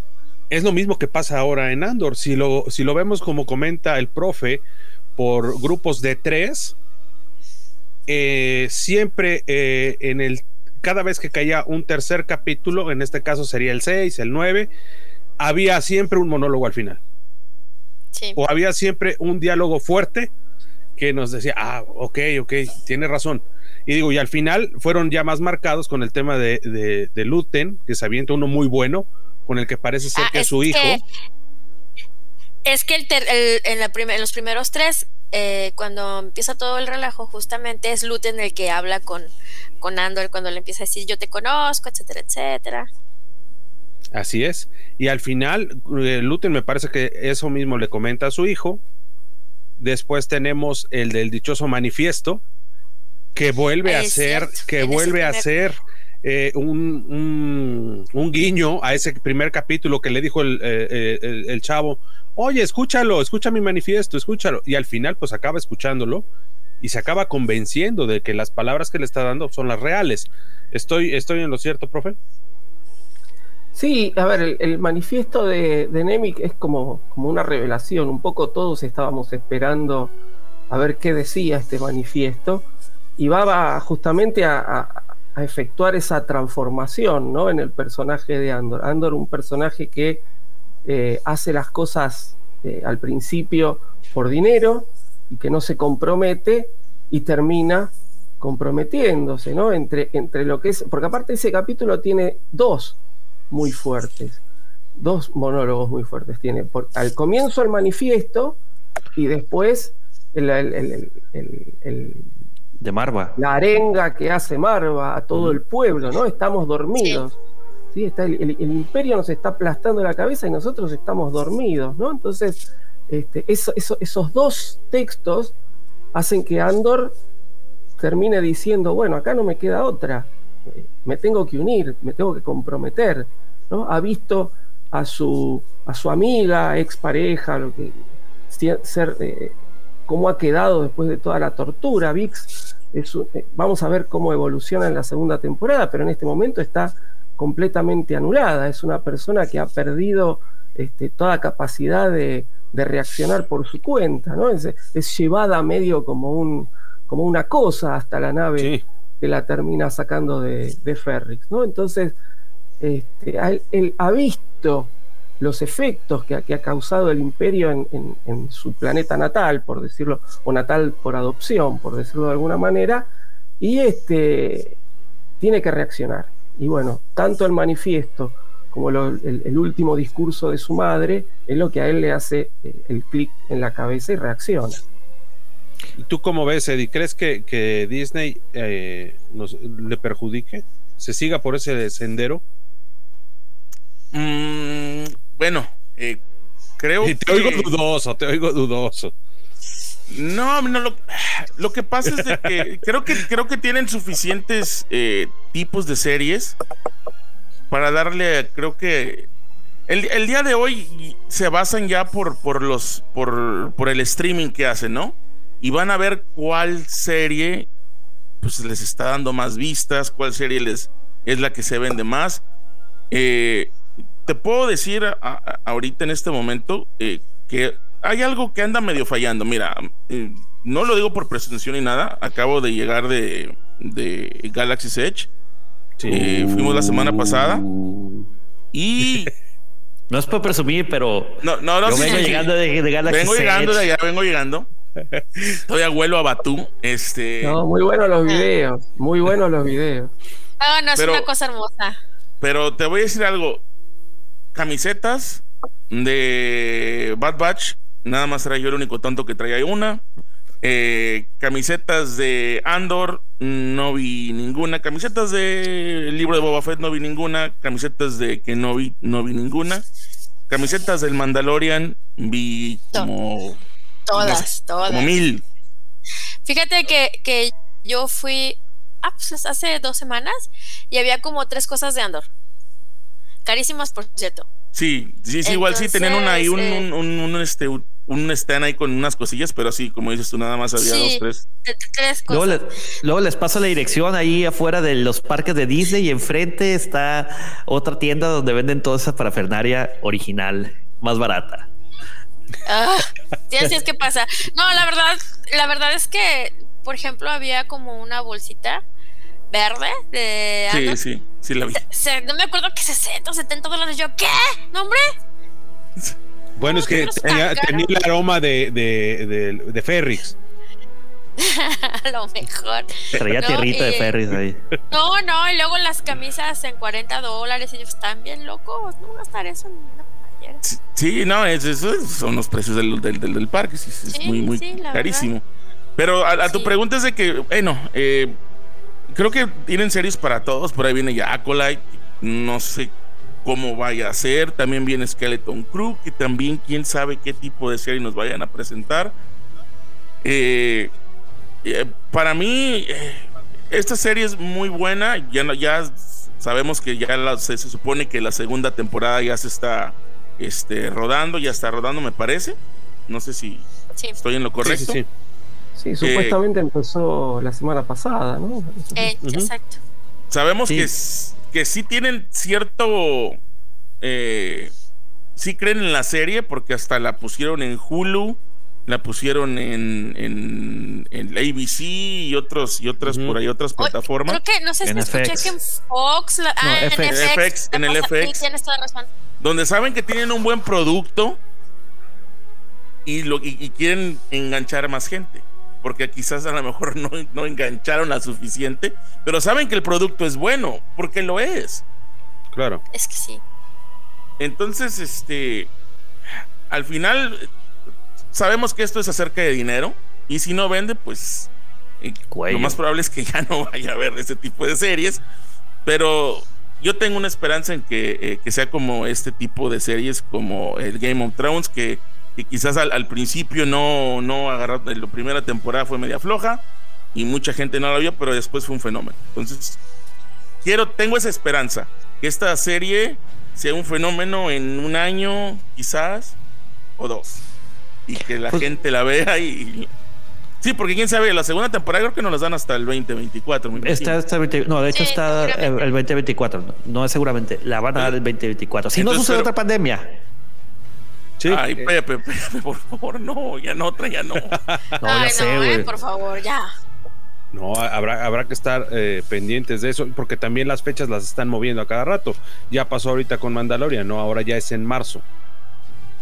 es lo mismo que pasa ahora en Andor. Si lo, si lo vemos como comenta el profe, por grupos de tres, eh, siempre eh, en el cada vez que caía un tercer capítulo, en este caso sería el 6, el 9, había siempre un monólogo al final. O había siempre un diálogo fuerte que nos decía, ah, ok, ok, tiene razón. Y digo, y al final fueron ya más marcados con el tema de, de, Luten, que se avienta uno muy bueno, con el que parece ser ah, que es su hijo. es que el en, la en, los primeros tres, eh, cuando empieza todo el relajo, justamente es Luten el que habla con, con Andor cuando le empieza a decir yo te conozco, etcétera, etcétera. Así es. Y al final, eh, Luten me parece que eso mismo le comenta a su hijo. Después tenemos el del dichoso manifiesto, que vuelve a ser, que vuelve a ser eh, un, un, guiño a ese primer capítulo que le dijo el, eh, eh, el, chavo, oye, escúchalo, escucha mi manifiesto, escúchalo. Y al final, pues acaba escuchándolo y se acaba convenciendo de que las palabras que le está dando son las reales. ¿Estoy, estoy en lo cierto, profe? Sí, a ver, el, manifiesto de, de, Nemic es como, como una revelación. Un poco todos estábamos esperando a ver qué decía este manifiesto y va justamente a, efectuar esa transformación ¿no? en el personaje de Andor. Andor, un personaje que eh, hace las cosas eh, al principio por dinero y que no se compromete y termina comprometiéndose, ¿no? Entre, entre lo que es, porque aparte ese capítulo tiene dos muy fuertes, dos monólogos muy fuertes. Tiene al comienzo el manifiesto y después el, de Marva. La arenga que hace Marva a todo el pueblo, ¿no? Estamos dormidos. Sí. Está el, imperio nos está aplastando la cabeza y nosotros estamos dormidos, ¿no? Entonces, este, esos dos textos hacen que Andor termine diciendo, bueno, acá no me queda otra, me tengo que unir, me tengo que comprometer, ¿no? Ha visto a su, a su amiga, expareja, lo que ser, eh, cómo ha quedado después de toda la tortura. VIX, eh, vamos a ver cómo evoluciona en la segunda temporada, pero en este momento está completamente anulada. Es una persona que ha perdido este, toda capacidad de, reaccionar por su cuenta, ¿no? Es, llevada medio como, un, como una cosa hasta la nave que la termina sacando de, de Ferrix, ¿no? Entonces, este, él ha visto los efectos que, ha causado el imperio en, su planeta natal, por decirlo, o natal por adopción, por decirlo de alguna manera, y este, tiene que reaccionar. Y bueno, tanto el manifiesto como el, último discurso de su madre es lo que a él le hace eh, el clic en la cabeza y reacciona. ¿Y tú cómo ves, Eddie? ¿Crees que, Disney eh, le perjudique? ¿Se siga por ese sendero? Mm, bueno, eh, creo que. Te oigo dudoso, te oigo dudoso. No, no lo, lo que pasa es de que [LAUGHS] creo que creo que tienen suficientes eh, tipos de series para darle, creo que el, día de hoy se basan ya por, por los por, por el streaming que hacen, ¿no? Y van a ver cuál serie pues les está dando más vistas, cuál serie les es la que se vende más. Eh, te puedo decir ahorita en este momento eh, que hay algo que anda medio fallando. Mira, eh, no lo digo por presunción ni nada. Acabo de llegar de, de Galaxy's Edge. Eh, fuimos la semana pasada. Y. [LAUGHS] No es por presumir, pero. No, no, no. Yo vengo llegando de, de Galaxy Vengo llegando de allá, vengo llegando. Todavía vuelo a Batú. Este. No, muy buenos los videos. Muy buenos los videos. Ah, no, es una cosa hermosa. Pero te voy a decir algo camisetas de Bad Batch. Nada más era yo el único tonto que traía una. Eh, camisetas de Andor, no vi ninguna. Camisetas de el libro de Boba Fett, no vi ninguna. Camisetas de Kenobi, no vi ninguna. Camisetas del Mandalorian, vi como. Todas, todas. Como mil. Fíjate que, que yo fui ah, pues hace dos semanas y había como tres cosas de Andor. Carísimas, por cierto. Sí, sí, sí igual sí tenían una, ahí un, un, un, este, un stand ahí con unas cosillas, pero así, como dices tú, nada más había dos, tres. tres luego, les, luego, les paso la dirección ahí afuera de los parques de Disney y enfrente está otra tienda donde venden toda esa parafernaria original, más barata. Ah, [LAUGHS] sí, así es que pasa. No, la verdad, la verdad es que, por ejemplo, había como una bolsita verde de Sí, sí, sí la vi. no me acuerdo que 60 o 70 dólares. Yo, ¿qué? ¿No, hombre? Bueno, es que tenía, el aroma de, de, de, Ferrix. [LAUGHS] a lo mejor. Traía tierrita de Ferrix ahí. [LAUGHS] No, no, y luego las camisas en 40 dólares. Ellos están bien locos. No gastar eso en una playera. Sí, no, eso son los precios del, del, del, parque. es muy, muy carísimo. Pero a, tu pregunta es de que, bueno, eh, creo que tienen series para todos. Por ahí viene ya Acolyte. No sé cómo vaya a ser. También viene Skeleton Crew, que también quién sabe qué tipo de serie nos vayan a presentar. Eh, eh, para mí, eh, esta serie es muy buena. Ya, ya sabemos que ya se, supone que la segunda temporada ya se está este, rodando, ya está rodando, me parece. No sé si estoy en lo correcto. sí, Sí, supuestamente empezó la semana pasada, ¿no? Eh, exacto. Sabemos que, que sí tienen cierto... Eh, sí creen en la serie porque hasta la pusieron en Hulu, la pusieron en, en, ABC y otros y otras por ahí otras plataformas. Creo que no sé si escuché que en Fox, ah, en FX, en el FX, donde saben que tienen un buen producto y, lo, y quieren enganchar a más gente porque quizás a lo mejor [LAUGHS] no, no engancharon la suficiente, pero saben que el producto es bueno, porque lo es. Claro. Es que sí. Entonces, este, al final, sabemos que esto es acerca de dinero, y si no vende, pues eh, lo más probable es que [LAUGHS] ya no vaya a haber ese tipo de series, pero yo tengo una esperanza en que, eh, que sea como este tipo de series, como el Game of Thrones, que que quizás al, principio no, no agarró, la primera temporada fue media floja, y mucha gente no la vio, pero después fue un fenómeno. Entonces, quiero, tengo esa esperanza, que esta serie sea un fenómeno en un año, quizás, o dos, y que la pues gente la vea y... Sí, porque quién sabe, la segunda temporada creo que nos las dan hasta el 2024. Está, está no, de hecho está el, 2024, no, es seguramente, la van a dar el 2024. Si no sucede otra pandemia. Sí. Ay, Pepe, Pepe, por favor, no, ya no, otra, ya no. [LAUGHS] no, ya sé, eh, por favor, ya. No, habrá, habrá que estar eh, pendientes de eso, porque también las fechas las están moviendo a cada rato. Ya pasó ahorita con Mandalorian, ¿no? Ahora ya es en marzo.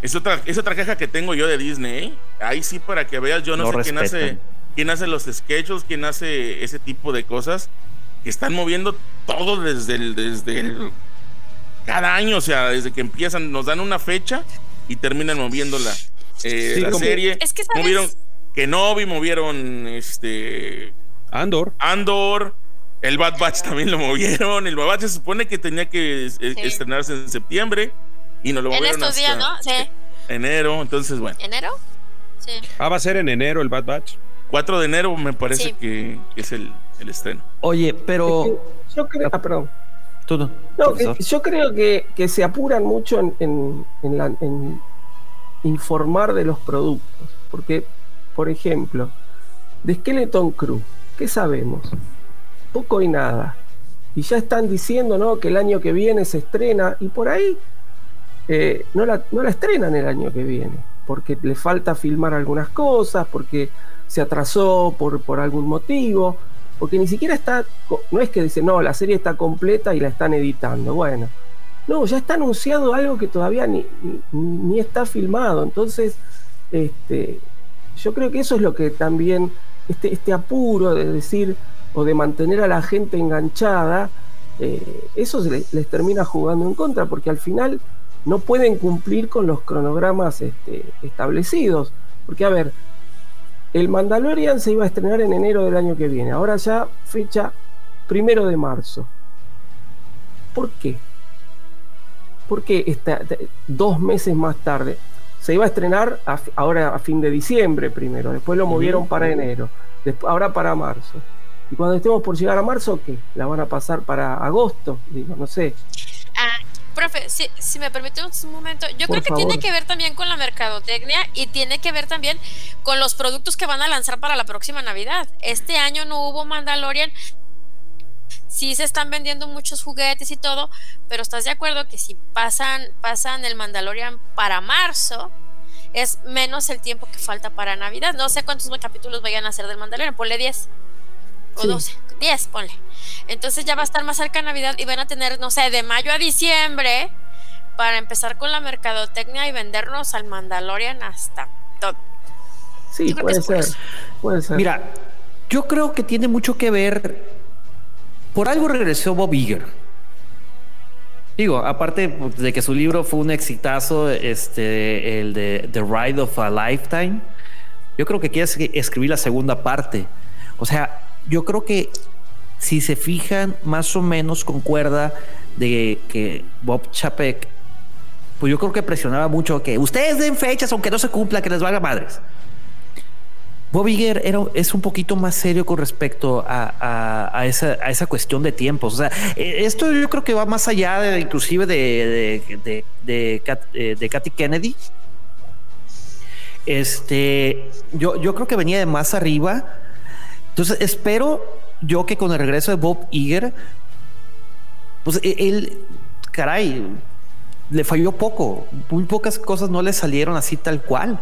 Es otra, es otra queja que tengo yo de Disney. ¿eh? Ahí sí, para que veas, yo no, sé quién hace, quién hace los sketches, quién hace ese tipo de cosas. Que están moviendo todo desde el, desde el, cada año, o sea, desde que empiezan, nos dan una fecha y terminan moviendo la, eh, la serie. Es que ¿sabes? movieron Kenobi, movieron este Andor. Andor. El Bad Batch también lo movieron. El Bad Batch se supone que tenía que estrenarse en septiembre y no lo movieron. En estos días, ¿no? Sí. Enero, entonces bueno. ¿Enero? Sí. Ah, va a ser en enero el Bad Batch. 4 de enero me parece que, es el, estreno. Oye, pero. Yo creo. Ah, perdón. No, yo creo que, que, se apuran mucho en, en, en informar de los productos. Porque, por ejemplo, de Skeleton Crew ¿Qué sabemos? Poco y nada. Y ya están diciendo ¿no? que el año que viene se estrena y por ahí eh, no, la, no la estrenan el año que viene, porque le falta filmar algunas cosas, porque se atrasó por, por algún motivo, porque ni siquiera está, no es que dicen, no, la serie está completa y la están editando. Bueno, no, ya está anunciado algo que todavía ni, ni, está filmado. Entonces, este, yo creo que eso es lo que también este, este, apuro de decir o de mantener a la gente enganchada, eh, eso les, termina jugando en contra, porque al final no pueden cumplir con los cronogramas este, establecidos. Porque, a ver, el Mandalorian se iba a estrenar en enero del año que viene, ahora ya fecha primero de marzo. ¿Por qué? ¿Por qué está dos meses más tarde? se iba a estrenar ahora a fin de diciembre primero, después lo movieron para enero, después, ahora para marzo. Y cuando estemos por llegar a marzo, ¿qué? ¿La van a pasar para agosto? Digo, no sé. Profe, si, si me permite un momento, yo creo que tiene que ver también con la mercadotecnia y tiene que ver también con los productos que van a lanzar para la próxima Navidad. Este año no hubo Mandalorian, sí se están vendiendo muchos juguetes y todo, pero ¿estás de acuerdo que si pasan, pasan el Mandalorian para marzo, es menos el tiempo que falta para Navidad? No sé cuántos capítulos vayan a hacer del Mandalorian, ponle 10 o 12, 10, ponle. Entonces ya va a estar más cerca de Navidad y van a tener, no sé, de mayo a diciembre para empezar con la mercadotecnia y vendernos al Mandalorian hasta todo. Sí, puede ser, puede ser. Mira, yo creo que tiene mucho que ver por algo regresó Bob Iger. Digo, aparte de que su libro fue un exitazo, este, el de The Ride of a Lifetime, yo creo que quiere escribir la segunda parte. O sea, yo creo que si se fijan, más o menos concuerda de que Bob Chapek, pues yo creo que presionaba mucho que ustedes den fechas aunque no se cumpla, que les valga madres. Bob Iger era, es un poquito más serio con respecto a, esa, cuestión de tiempos. O sea, e, esto yo creo que va más allá de, inclusive de, de, de, eh, Katy Kennedy. Este, yo, yo creo que venía de más arriba. Entonces, espero yo que con el regreso de Bob Iger, pues e, él, caray, le falló poco. Muy pocas cosas no le salieron así tal cual.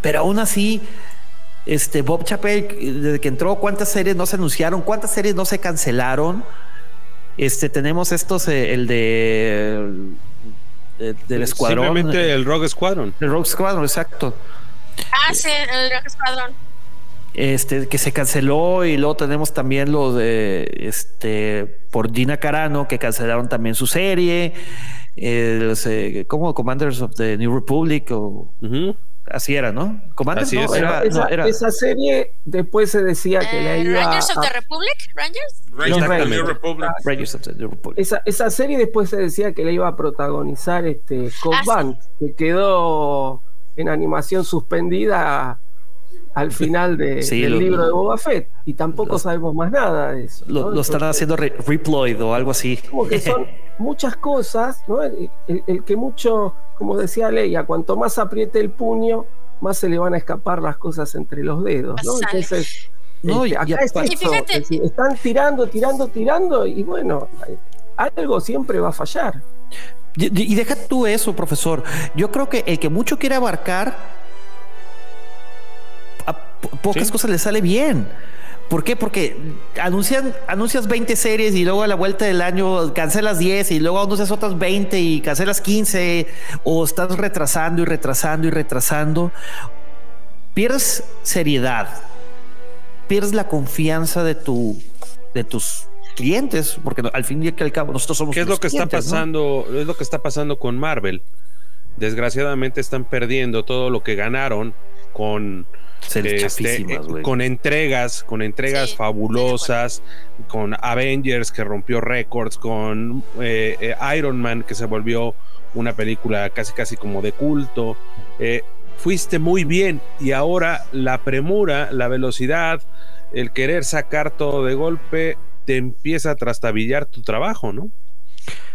Pero aún así, este Bob Chappell, desde que entró, ¿cuántas series no se anunciaron? ¿Cuántas series no se cancelaron? Este, tenemos estos, eh, el de, del escuadrón. Simplemente el Rogue Squadron. El Rogue Squadron, exacto. Ah, sí, el Rogue Squadron. Este, que se canceló y luego tenemos también lo de este por Dina Carano que cancelaron también su serie eh, como Commanders of the New Republic o Así era, ¿no? Así Era, esa, serie después se decía que la eh, iba Rangers of the Republic, Rangers. Rangers, of the Republic. Esa, esa, serie después se decía que la iba a protagonizar este Cobb ah, que quedó en animación suspendida al final de, [LAUGHS] del libro de Boba Fett y tampoco sabemos más nada de eso. Lo, están haciendo reploid o algo así. Como que son [LAUGHS] muchas cosas, ¿no? El, que mucho, como decía Leia, cuanto más apriete el puño, más se le van a escapar las cosas entre los dedos, ¿no? Entonces, no, este, acá es están tirando, tirando, tirando y bueno, algo siempre va a fallar. Y, deja tú eso, profesor. Yo creo que el que mucho quiere abarcar, pocas cosas le sale bien. ¿Por qué? Porque anuncian, anuncias 20 series y luego a la vuelta del año cancelas 10 y luego anuncias otras 20 y cancelas 15 o estás retrasando y retrasando y retrasando. Pierdes seriedad, pierdes la confianza de, tu, de tus clientes, porque al fin y al cabo nosotros somos. ¿Qué es lo que está pasando? Es lo que está pasando con Marvel. Desgraciadamente están perdiendo todo lo que ganaron con este, eh, con entregas, con entregas fabulosas, con Avengers que rompió récords, con eh, eh, Iron Man que se volvió una película casi casi como de culto. fuiste muy bien y ahora la premura, la velocidad, el querer sacar todo de golpe te empieza a trastabillar tu trabajo, ¿no?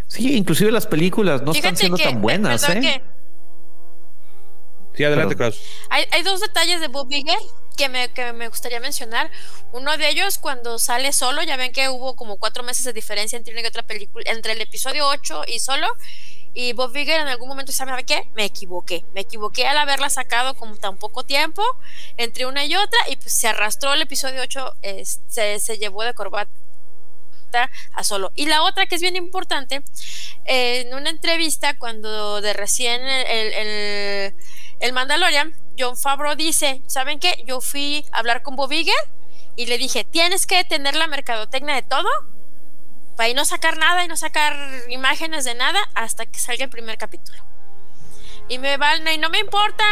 Sí, inclusive las películas no están siendo tan buenas, ¿eh? Sí, adelante, Klaus. Hay, dos detalles de Bob Iger que me, que me gustaría mencionar. Uno de ellos, cuando sale solo, ya ven que hubo como cuatro meses de diferencia entre una y otra película, entre el episodio 8 y solo. Y Bob Iger en algún momento sabe qué, me equivoqué, me equivoqué al haberla sacado con tan poco tiempo entre una y otra y pues se arrastró el episodio 8, se, se llevó de corbata a solo. Y la otra que es bien importante, en una entrevista cuando de recién el, el, Mandalorian, John Favreau dice, ¿saben qué? Yo fui a hablar con Bob Iger y le dije, tienes que tener la mercadotecnia de todo para no sacar nada y no sacar imágenes de nada hasta que salga el primer capítulo. Y me van, y no me importa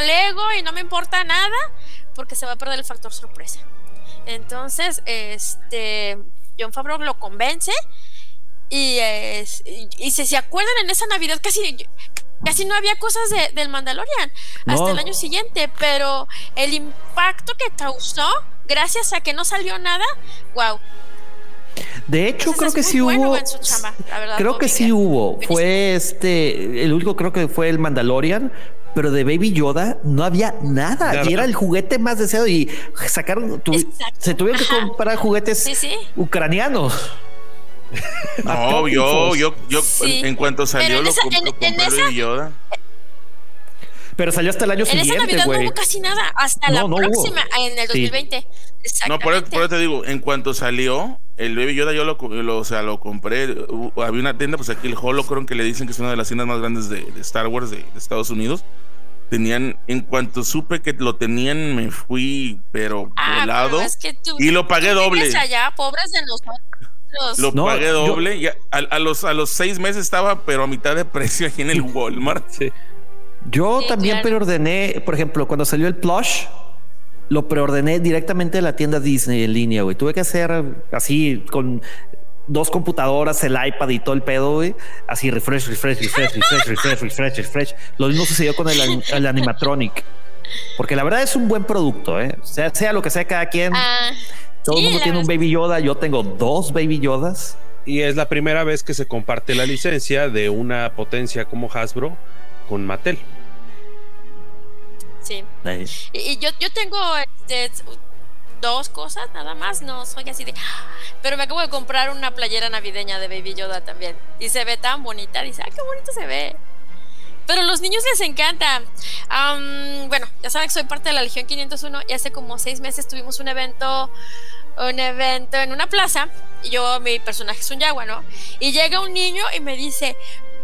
el ego y no me importa nada porque se va a perder el factor sorpresa. Entonces, este, John Favreau lo convence y, y, si se acuerdan en esa Navidad casi casi no había cosas de, del Mandalorian hasta el año siguiente, pero el impacto que causó gracias a que no salió nada, wow. De hecho, creo que sí hubo. creo que sí hubo. Fue este. El único creo que fue el Mandalorian, pero de Baby Yoda no había nada. Y era el juguete más deseado. Y sacaron, se tuvieron que comprar juguetes ucranianos. [LAUGHS] No, yo, yo, yo, en cuanto salió lo, compré Baby Yoda. Pero salió hasta el año siguiente, güey. En esa Navidad no hubo casi nada, hasta la próxima, en el 2020. No, por eso, te digo, en cuanto salió, el Baby Yoda yo lo, o sea, lo compré. había una tienda, pues aquí el Holocron, que le dicen que es una de las tiendas más grandes de, Star Wars de, Estados Unidos. Tenían, en cuanto supe que lo tenían, me fui, pero ah, volado. y lo pagué doble. allá, pobres de nosotros. Lo pagué doble. y a, los, a los seis meses estaba, pero a mitad de precio aquí en el [LAUGHS] Walmart. Yo también preordené, por ejemplo, cuando salió el plush, lo preordené directamente de la tienda Disney en línea, güey. Tuve que hacer así con dos computadoras, el iPad y todo el pedo, güey. Así refresh, refresh, refresh, refresh, refresh, refresh, refresh. Lo mismo sucedió con el, animatronic. Porque la verdad es un buen producto, ¿eh? Sea, sea lo que sea cada quien. Ah, todo el mundo tiene un Baby Yoda. Yo tengo dos Baby Yodas. Y es la primera vez que se comparte la licencia de una potencia como Hasbro con Mattel. Sí. Y, yo, yo tengo este, dos cosas nada más, no soy así de... Pero me acabo de comprar una playera navideña de Baby Yoda también. Y se ve tan bonita, dice, ah, qué bonito se ve. Pero los niños les encanta. bueno, ya saben que soy parte de la Legión 501 y hace como seis meses tuvimos un evento, un evento en una plaza. Y yo, mi personaje es un yagua, ¿no? Y llega un niño y me dice,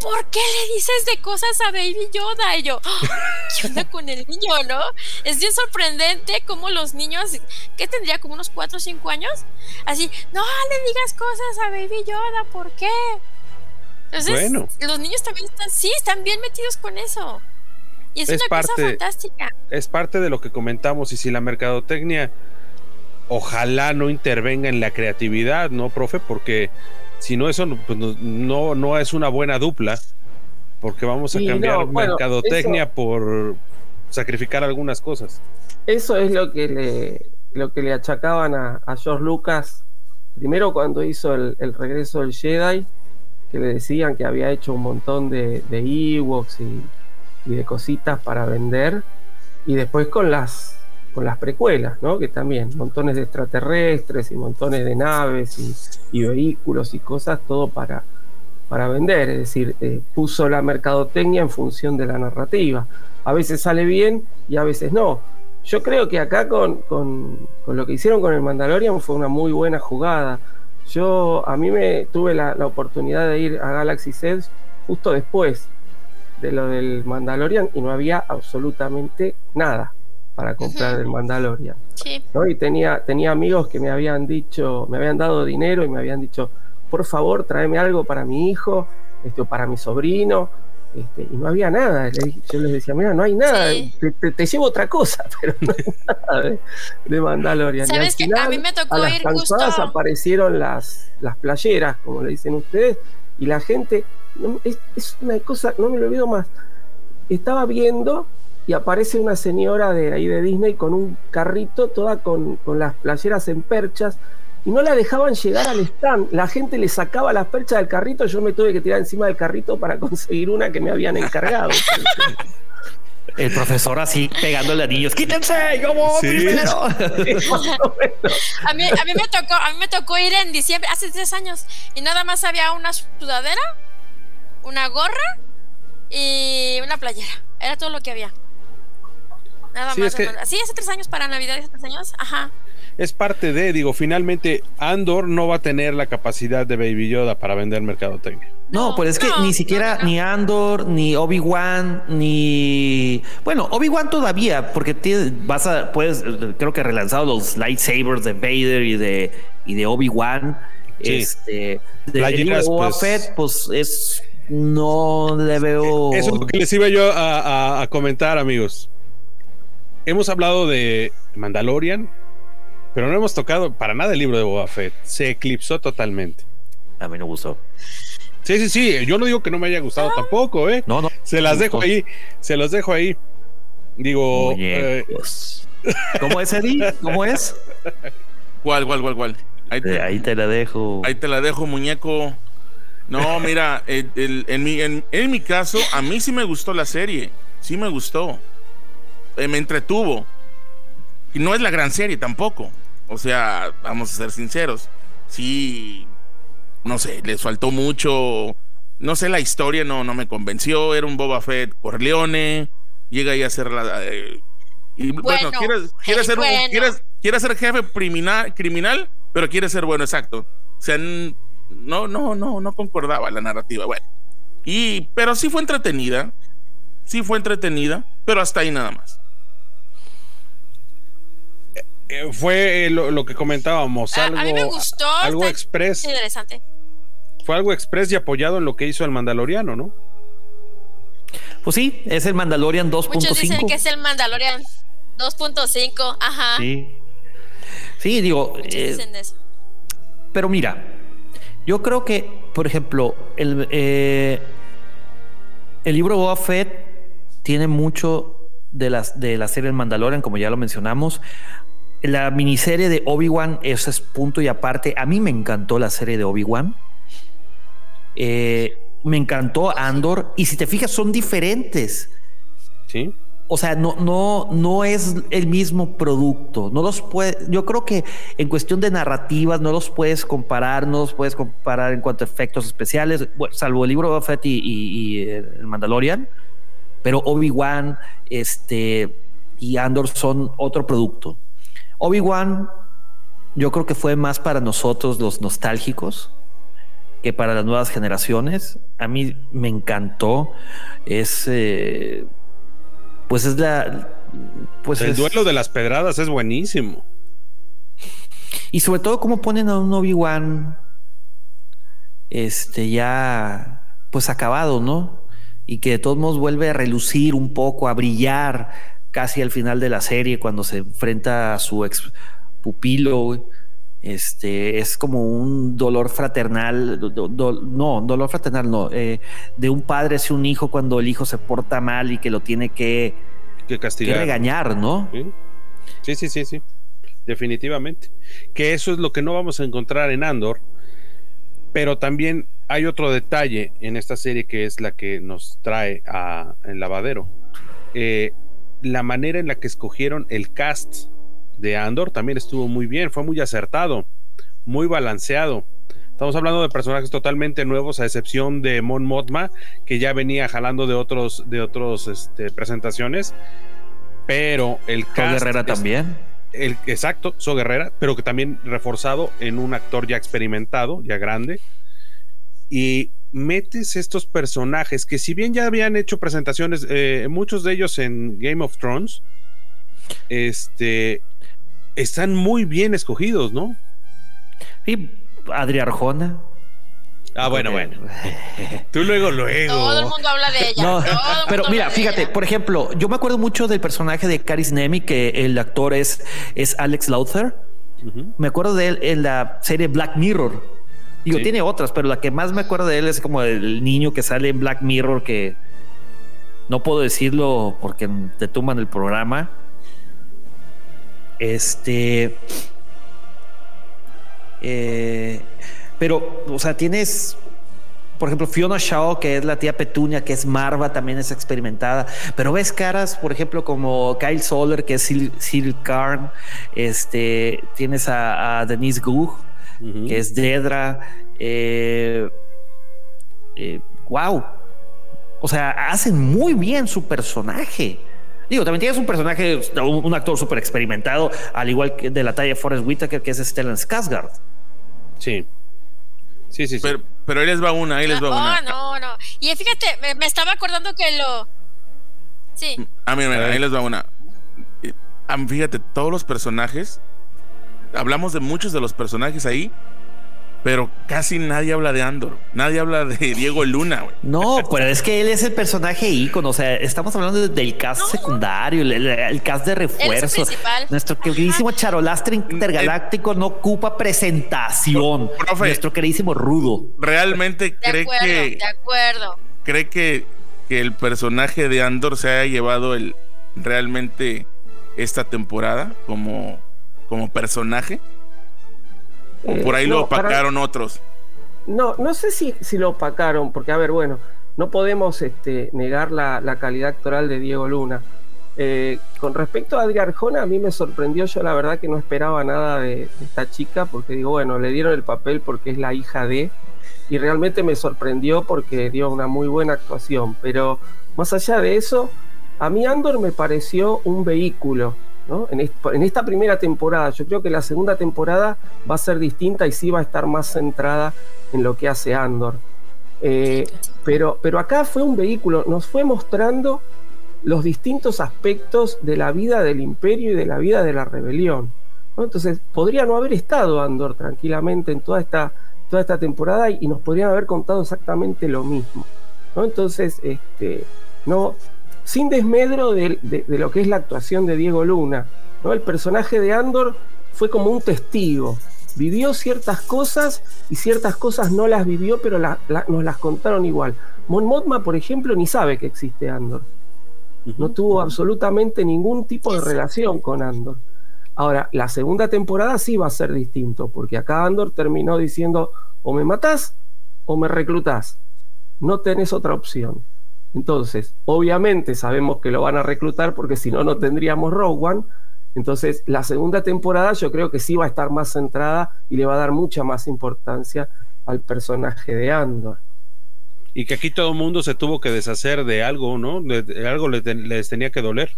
¿por qué le dices de cosas a Baby Yoda? Y yo, ¿qué [LAUGHS] onda con el niño, no? Es bien sorprendente cómo los niños, ¿qué tendría? ¿Como unos 4 o 5 años? Así, no le digas cosas a Baby Yoda, ¿por qué? Entonces, los niños también están, sí, están bien metidos con eso. Y es, una parte, cosa fantástica. Es parte de lo que comentamos. Y si la mercadotecnia ojalá no intervenga en la creatividad, ¿no, profe? Porque si no, eso pues, no, no, es una buena dupla, porque vamos a cambiar mercadotecnia por, sacrificar algunas cosas. Eso es lo que le, lo que le achacaban a, George Lucas, primero cuando hizo el, regreso del Jedi, que le decían que había hecho un montón de, de Ewoks y, de cositas para vender, y después con las, con las precuelas, ¿no? que también, montones de extraterrestres y montones de naves y, vehículos y cosas, todo para, para vender, es decir, eh, puso la mercadotecnia en función de la narrativa. A veces sale bien y a veces no yo creo que acá con, lo que hicieron con el Mandalorian fue una muy buena jugada. Yo a mí me tuve la, oportunidad de ir a Galaxy Edge justo después de lo del Mandalorian y no había absolutamente nada para comprar del Mandalorian. Y tenía, tenía amigos que me habían dicho, me habían dado dinero y me habían dicho, por favor, tráeme algo para mi hijo, este, o para mi sobrino. Este, y no había nada. Yo les decía, mira, no hay nada, te, llevo otra cosa, [LAUGHS] pero no hay nada de, Mandalorian. ¿Sabes que a mí me tocó a ir justo... aparecieron las, las playeras, como le dicen ustedes, y la gente, es, una cosa, no me lo olvido más. Estaba viendo y aparece una señora de ahí de Disney con un carrito, toda con, con las playeras en perchas y no la dejaban llegar al stand. La gente le sacaba las perchas del carrito, yo me tuve que tirar encima del carrito para [LAUGHS] conseguir una que me habían encargado. El profesor así pegándole a niños, quítense, yo voy primero. [LAUGHS] a, mí, a, mí me tocó, a mí me tocó ir en diciembre, hace tres años, y nada más había una sudadera, una gorra y una playera. Era todo lo que había. Nada más. Sí, hace tres años para Navidad, hace tres años. Ajá es parte de, digo, finalmente Andor no va a tener la capacidad de Baby Yoda para vender mercadotecnia. No, pues es que ni siquiera ni Andor, ni Obi-Wan, ni. Bueno, Obi-Wan todavía, porque vas a. Puedes, creo que relanzado los lightsabers de Vader y de, y de Obi-Wan. Este. De Boba pues, pues es. No le veo. Eso es lo que les iba yo a comentar, amigos. Hemos hablado de Mandalorian, pero no hemos tocado para nada el libro de Boba Fett. Se eclipsó totalmente. A mí no gustó. Sí, sí, sí. Yo no digo que no me haya gustado ah. tampoco, ¿eh? No, no. Se las dejo ahí. Se los dejo ahí. Digo. Eh, ¿Cómo es, Eddie? ¿Cómo es? ¿Cuál, cuál, cuál, cuál? Ahí te, ahí te la dejo. Ahí te la dejo, muñeco. No, mira, en, mi, en, mi caso, a mí sí me gustó la serie. Sí me gustó. Eh, me entretuvo. Y no es la gran serie tampoco. O sea, vamos a ser sinceros. Sí, no sé, les faltó mucho. No sé, la historia no, no me convenció. Era un Boba Fett Corleone. Llega ahí a ser la. Eh, y bueno, quiere, quiere ser quiere, ser jefe criminal, criminal, pero quiere ser bueno, exacto. O sea, no, no, no, no concordaba la narrativa. Bueno. Y, pero sí fue entretenida. Sí fue entretenida, pero hasta ahí nada más. Eh, fue lo, que comentábamos. Algo, a, mí me gustó. Algo express. Interesante. Fue algo express y apoyado en lo que hizo el Mandaloriano, ¿no? Pues sí, es el Mandalorian 2.5. Muchos dicen que es el Mandalorian 2.5. Ajá. Sí. Sí, digo. Eh, pero mira, yo creo que, por ejemplo, el, eh, el libro Boba Fett tiene mucho de, las, de la serie El Mandalorian, como ya lo mencionamos la miniserie de Obi-Wan, ese es punto y aparte. A mí me encantó la serie de Obi-Wan. Eh, me encantó Andor. Y si te fijas, son diferentes. Sí. O sea, no, no, no es el mismo producto. No los puede, yo creo que en cuestión de narrativas no los puedes comparar, no los puedes comparar en cuanto a efectos especiales, salvo el libro de Fett y, y, el Mandalorian. Pero Obi-Wan este, y Andor son otro producto. Obi-Wan, yo creo que fue más para nosotros los nostálgicos que para las nuevas generaciones. A mí me encantó. Es. Eh, pues es la. Pues el duelo de las pedradas es buenísimo. Y sobre todo, cómo ponen a un Obi-Wan. Este ya. Pues acabado, ¿no? Y que de todos modos vuelve a relucir un poco, a brillar casi al final de la serie, cuando se enfrenta a su ex pupilo, este, es como un dolor fraternal, no, dolor fraternal no, eh, de un padre hacia un hijo cuando el hijo se porta mal y que lo tiene que que castigar. Que regañar, ¿no? Sí, sí, sí, sí. Definitivamente. Que eso es lo que no vamos a encontrar en Andor. Pero también hay otro detalle en esta serie que es la que nos trae a el lavadero. Eh, la manera en la que escogieron el cast de Andor también estuvo muy bien, fue muy acertado, muy balanceado. Estamos hablando de personajes totalmente nuevos, a excepción de Mon Mothma, que ya venía jalando de otros, de otros este, presentaciones. Pero el cast. Guerrera también. El, exacto, So Guerrera, pero que también reforzado en un actor ya experimentado, ya grande. Y metes estos personajes que, si bien ya habían hecho presentaciones, eh, muchos de ellos en Game of Thrones, este, están muy bien escogidos, ¿no? Sí, Adri Arjona. Ah, bueno, bueno. Tú luego, luego. Todo el mundo habla de ella. pero mira, fíjate, por ejemplo, yo me acuerdo mucho del personaje de Caris Nemi, que el actor es, es Alex Lauther. Me acuerdo de él en la serie Black Mirror. Digo, tiene otras, pero la que más me acuerdo de él es como el niño que sale en Black Mirror, que no puedo decirlo porque te tumban el programa. Este. Eh, pero, o sea, tienes, por ejemplo, Fiona Shaw, que es la tía Petunia, que es Marva, también es experimentada. Pero ves caras, por ejemplo, como Kyle Soller, que es Sil Karn. Este, tienes a, Denise Que es Dedra. Eh, eh, wow. O sea, hacen muy bien su personaje. Digo, también tienes un personaje, un, actor súper experimentado, al igual que de la talla de Forrest Whitaker, que es Stellan Skarsgård. Sí. Sí, sí, sí. Pero, ahí les va una, ahí les va una. No, no, no. Y fíjate, me, estaba acordando que lo. Sí. Ah, mira, ahí les va una. Ah, fíjate, todos los personajes. Hablamos de muchos de los personajes ahí pero casi nadie habla de Andor, nadie habla de [LAUGHS] Diego Luna. No, pero es que él es el personaje ícono, o sea, estamos hablando del cast secundario, el, cast de refuerzo. Nuestro queridísimo charolastre intergaláctico no ocupa presentación. Nuestro queridísimo Rudo. ¿Realmente cree que... De acuerdo. ¿Cree que, que el personaje de Andor se haya llevado el realmente esta temporada como, como personaje? ¿O por ahí lo opacaron otros? No, no sé si, si, lo opacaron, porque a ver, bueno, no podemos este, negar la, calidad actoral de Diego Luna. Eh, con respecto a Adrián Arjona, a mí me sorprendió, yo la verdad que no esperaba nada de, esta chica, porque digo, bueno, le dieron el papel porque es la hija de, y realmente me sorprendió porque dio una muy buena actuación, pero más allá de eso, a mí Andor me pareció un vehículo, en, esta primera temporada. Yo creo que la segunda temporada va a ser distinta y sí va a estar más centrada en lo que hace Andor. Eh, pero, pero acá fue un vehículo, nos fue mostrando los distintos aspectos de la vida del imperio y de la vida de la rebelión. Entonces, podría no haber estado Andor tranquilamente en toda esta, toda esta temporada y, nos podrían haber contado exactamente lo mismo. Entonces, este, no, sin desmedro de, lo que es la actuación de Diego Luna. ¿no? El personaje de Andor fue como un testigo. Vivió ciertas cosas y ciertas cosas no las vivió, pero nos las contaron igual. Mon Mothma, por ejemplo, ni sabe que existe Andor. No tuvo absolutamente ningún tipo de relación con Andor. Ahora, la segunda temporada sí va a ser distinto, porque acá Andor terminó diciendo o me matás o me reclutás. No tenés otra opción. Entonces, obviamente sabemos que lo van a reclutar porque si no, no tendríamos Rogue One. Entonces, la segunda temporada yo creo que sí va a estar más centrada y le va a dar mucha más importancia al personaje de Andor. Y que aquí todo el mundo se tuvo que deshacer de algo, ¿no? De, algo les, tenía que doler.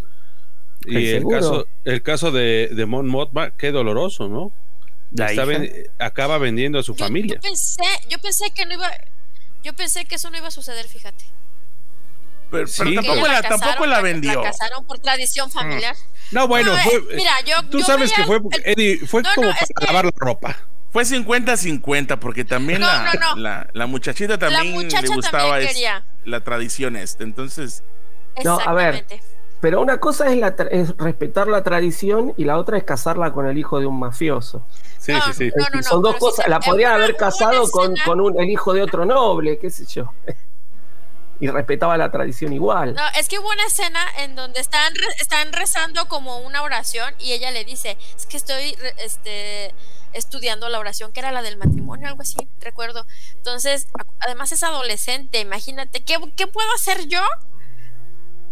Y el caso, el caso de, de Mon Mothma, qué doloroso, ¿no? acaba vendiendo a su familia. Yo pensé, yo pensé que no iba, yo pensé que eso no iba a suceder, fíjate. Pero, tampoco, la, tampoco la vendió. La casaron por tradición familiar. No, bueno, fue, mira, yo, tú sabes que fue, Eddie, fue como para lavar la ropa. Fue 50-50, porque también la, la, muchachita también le gustaba la tradición este. Entonces. No, a ver. Pero una cosa es, la es, respetar la tradición y la otra es casarla con el hijo de un mafioso. Sí, sí, sí. Son dos cosas. la podrían haber casado con, con un, el hijo de otro noble, qué sé yo. Y respetaba la tradición igual. No, es que hubo una escena en donde están, están rezando como una oración y ella le dice, es que estoy este, estudiando la oración, que era la del matrimonio, algo así, recuerdo. Entonces, además es adolescente, imagínate, ¿qué, qué puedo hacer yo?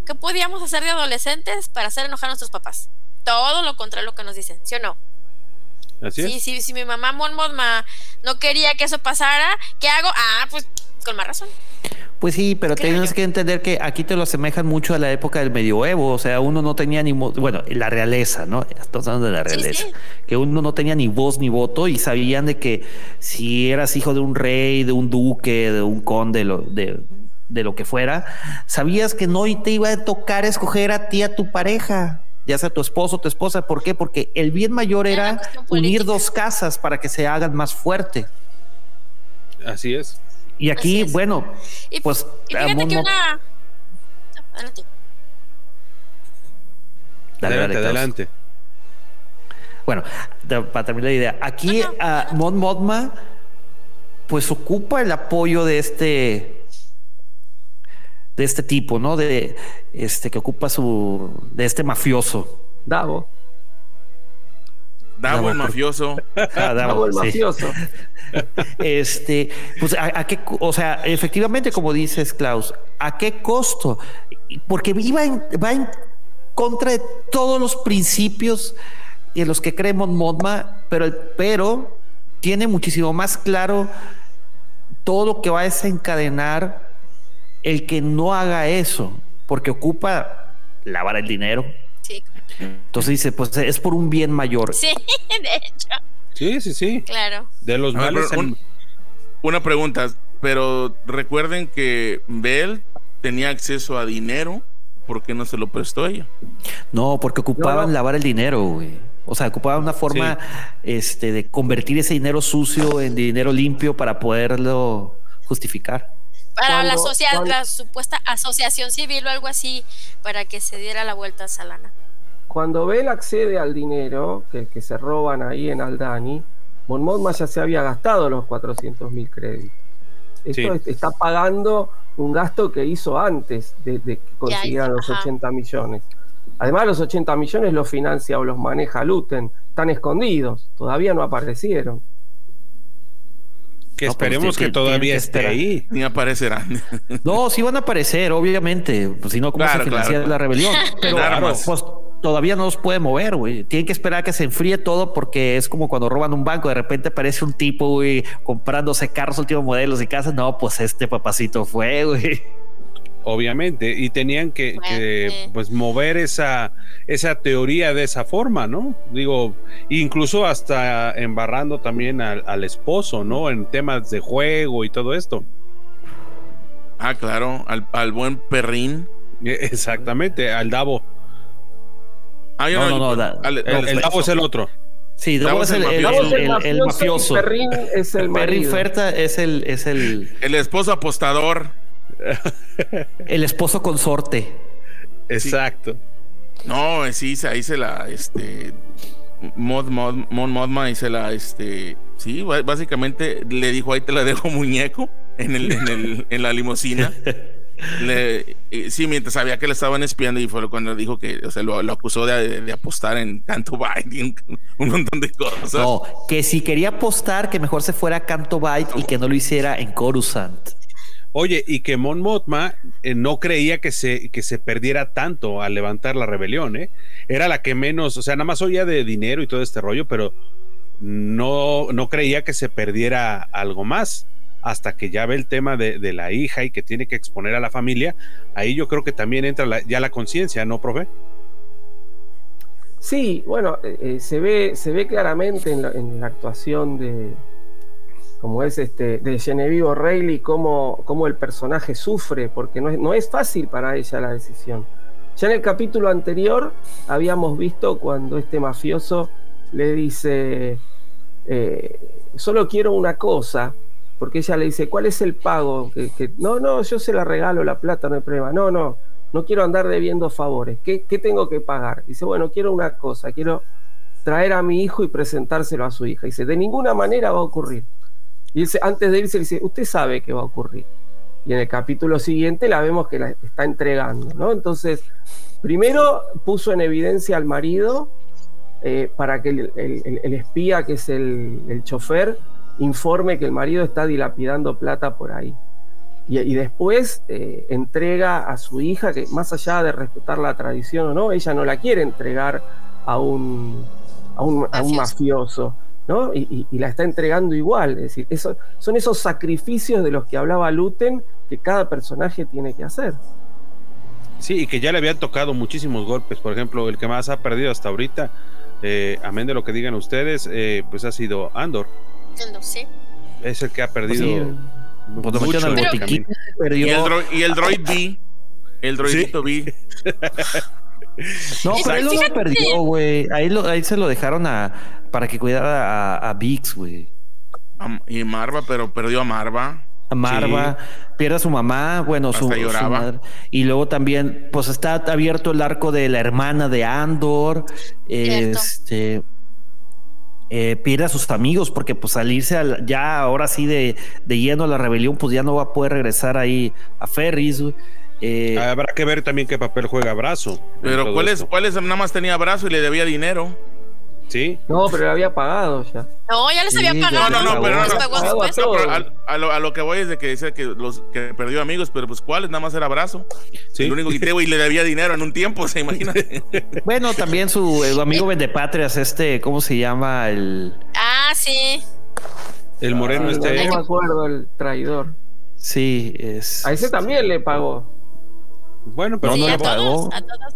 ¿Qué podíamos hacer de adolescentes para hacer enojar a nuestros papás? Todo lo contrario a lo que nos dicen, ¿sí o no? Así sí, es. sí, si mi mamá Mon no quería que eso pasara, ¿qué hago? Ah, pues con más razón. Pues sí, pero tienes que entender que aquí te lo asemejan mucho a la época del medioevo, o sea, uno no tenía ni bueno, la realeza, ¿no? Estamos hablando de la realeza, que uno no tenía ni voz ni voto y sabían de que si eras hijo de un rey, de un duque, de un conde, de, de lo que fuera, sabías que no te iba a tocar escoger a ti a tu pareja, ya sea tu esposo o tu esposa, ¿por qué? Porque el bien mayor era unir dos casas para que se hagan más fuerte. Así es. Y aquí, bueno, pues. fíjate que una. Adelante. Adelante, adelante. Bueno, para terminar la idea, aquí a Mon Modma, pues ocupa el apoyo de este de este tipo, ¿no? De este que ocupa su de este mafioso. Davo. Davo el mafioso. Ah, Davo, el mafioso. [LAUGHS] Este, pues a, qué, o sea, efectivamente, como dices, Klaus, ¿a qué costo? Porque iba en, va en contra de todos los principios en los que creemos Modma, pero el pero tiene muchísimo más claro todo lo que va a desencadenar el que no haga eso, porque ocupa lavar el dinero. Entonces dice, pues es por un bien mayor. Sí, de hecho. Sí, sí, sí. Claro. De los males. Una pregunta, pero recuerden que Bell tenía acceso a dinero, ¿por qué no se lo prestó ella? No, porque ocupaban lavar el dinero, güey. O sea, ocupaban una forma este, de convertir ese dinero sucio en dinero limpio para poderlo justificar. Para la, la supuesta asociación civil o algo así, para que se diera la vuelta a Salana. Cuando Bell accede al dinero que, que se roban ahí en Aldani, Mon ya se había gastado los 400 mil créditos. Esto está pagando un gasto que hizo antes de, que consiguieran los 80 millones. Además, los 80 millones los financia o los maneja Luten. Están escondidos, todavía no aparecieron. Que pues, esperemos que, todavía esté ahí. Ni aparecerán. No, sí van a aparecer, obviamente. Pues, si no, ¿cómo se financia la rebelión? [LAUGHS] Pero pues, todavía no los puede mover, güey. Tienen que esperar a que se enfríe todo porque es como cuando roban un banco. De repente aparece un tipo, güey, comprándose carros últimos modelos y casas. No, pues este papacito fue, [LAUGHS] güey. Obviamente, y tenían que, pues mover esa, esa teoría de esa forma, ¿no? Digo, incluso hasta embarrando también al, al esposo, ¿no? En temas de juego y todo esto. Ah, claro, al, al buen perrín. E, exactamente, al Davo. Ah, no, no, no, el, Davo es el otro. Sí, Davo, es el, el, mafioso. Perrin es el Perrin Ferta es el, es el. El esposo apostador. [LAUGHS] el esposo consorte. Exacto. No, sí, ahí se la, este, Mod, Mod, Mod, Modma y se la, este, sí, básicamente le dijo ahí te la dejo [LAUGHS] muñeco en el, en el, en la limusina. [LAUGHS] Le, sí, mientras sabía que le estaban espiando y fue cuando dijo que, o sea, lo, acusó de, apostar en Canto Byte, [LAUGHS] un montón de cosas. No, que si quería apostar, que mejor se fuera a Canto Byte y que no lo hiciera en Coruscant. Oye, y que Mon Motma eh, no creía que se, que se perdiera tanto al levantar la rebelión, ¿eh? Era la que menos, o sea, nada más oía de dinero y todo este rollo, pero no, no creía que se perdiera algo más hasta que ya ve el tema de, la hija y que tiene que exponer a la familia, ahí yo creo que también entra ya la conciencia, ¿no, profe? Sí, bueno, eh, eh, se, ve, se ve claramente en la, actuación de, como es este, de Genevieve O'Reilly, cómo, el personaje sufre, porque no es, no es fácil para ella la decisión. Ya en el capítulo anterior habíamos visto cuando este mafioso le dice, eh, solo quiero una cosa, porque ella le dice, ¿cuál es el pago? Que, no, no, yo se la regalo la plata, no hay problema. No, no, no quiero andar debiendo favores. ¿Qué, tengo que pagar? Dice, bueno, quiero una cosa, quiero traer a mi hijo y presentárselo a su hija. Dice, de ninguna manera va a ocurrir. Y dice, antes de irse, dice, usted sabe que va a ocurrir. y en el capítulo siguiente la vemos que la está entregando, ¿no? Entonces, primero puso en evidencia al marido eh, para que el, espía, que es el, chofer, informe que el marido está dilapidando plata por ahí. Y, después eh, entrega a su hija, que más allá de respetar la tradición o no, ella no la quiere entregar a un, a un, mafioso. ¿no? Y, la está entregando igual. Es decir, eso, son esos sacrificios de los que hablaba Luten que cada personaje tiene que hacer. Sí, y que ya le habían tocado muchísimos golpes. Por ejemplo, el que más ha perdido hasta ahorita, eh, amén de lo que digan ustedes, eh, pues ha sido Andor. Sí. Es el que ha perdido. mucho y, el y el droid B. El droidito B. No, pero él no lo perdió, güey. Ahí, ahí se lo dejaron a, para que cuidara a, a Vix, güey. Y Marva, pero perdió a Marva. A Marva, pierde a su mamá, bueno, su, madre. Y luego también, pues está abierto el arco de la hermana de Andor. Este. Eh, pierde a sus amigos porque pues salirse ya ahora sí de, de lleno a la rebelión pues ya no va a poder regresar ahí a Ferris. Eh, Habrá que ver también qué papel juega Brazo. Pero ¿cuál es, ¿cuál es? Nada más tenía Brazo y le debía dinero. Sí. No, pero le había pagado ya. No, ya les había pagado. No, no, no, pero, a, lo, a, lo, que voy es de que dice que los que perdió amigos, pero pues ¿cuáles? Nada más era Brazo. Sí. El único que y le debía dinero en un tiempo, [LAUGHS] se imagina. bueno, también su amigo Vendepatrias, este, ¿cómo se llama? El. Ah, sí. El moreno ah, este. No me acuerdo, el traidor. Sí, es. A ese también le pagó. Bueno, pero no, le pagó.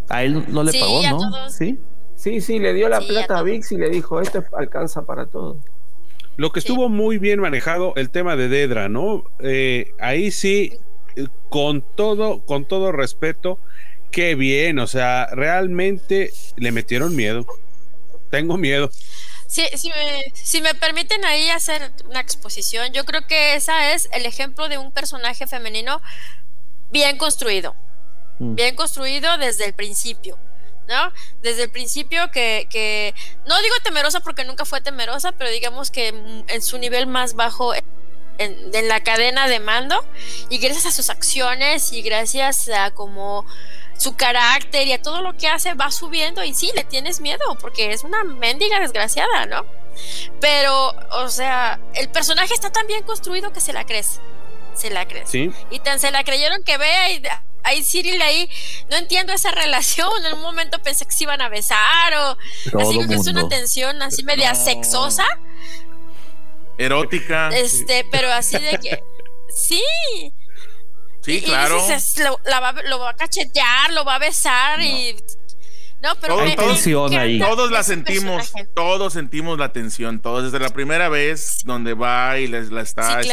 a, él no le pagó, ¿no? Sí. Sí, sí, le dio la plata a, Vix y le dijo, esto alcanza para todo. Lo que estuvo muy bien manejado, el tema de Dedra, ¿no? Eh, ahí sí, con todo, con todo respeto, qué bien, o sea, realmente le metieron miedo. Tengo miedo. Sí, si, me, si me permiten ahí hacer una exposición, yo creo que esa es el ejemplo de un personaje femenino bien construido. Mm. Bien construido desde el principio. ¿No? Desde el principio que, no digo temerosa porque nunca fue temerosa, pero digamos que en su nivel más bajo en, la cadena de mando y gracias a sus acciones y gracias a como su carácter y a todo lo que hace va subiendo y sí, le tienes miedo porque es una mendiga desgraciada, ¿no? Pero, o sea, el personaje está tan bien construido que se la crees. Se la crees. Y tan se la creyeron que vea y ahí Cyril ahí, no entiendo esa relación, en un momento pensé que se iban a besar o así que es una tensión así media sexosa. Erótica. Este, pero así de que [LAUGHS] sí. Sí, claro. lo, va, a cachetear, lo va a besar y no, pero todos, ahí. todos la sentimos, todos sentimos la tensión, todos desde la primera vez donde va y les la está sí,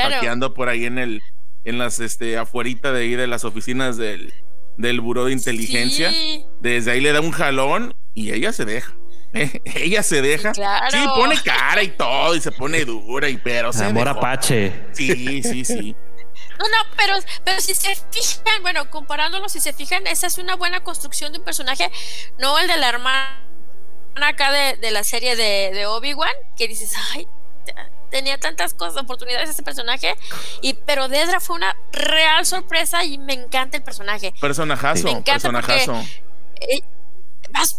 por ahí en el en las este afuerita de ahí de las oficinas del, del buró de inteligencia. Desde ahí le da un jalón y ella se deja. [LAUGHS] ella se deja. Sí, pone cara y todo y se pone dura y pero se Amor apache. Sí, sí, sí. No, no, pero, pero si se fijan, bueno, comparándolo, si se fijan, esa es una buena construcción de un personaje, no el de la hermana acá de, de la serie de, de Obi-Wan, que dices, ay, tenía tantas cosas, oportunidades ese personaje, y pero Dedra fue una real sorpresa y me encanta el personaje. Personajazo, me encanta personajazo. Eh,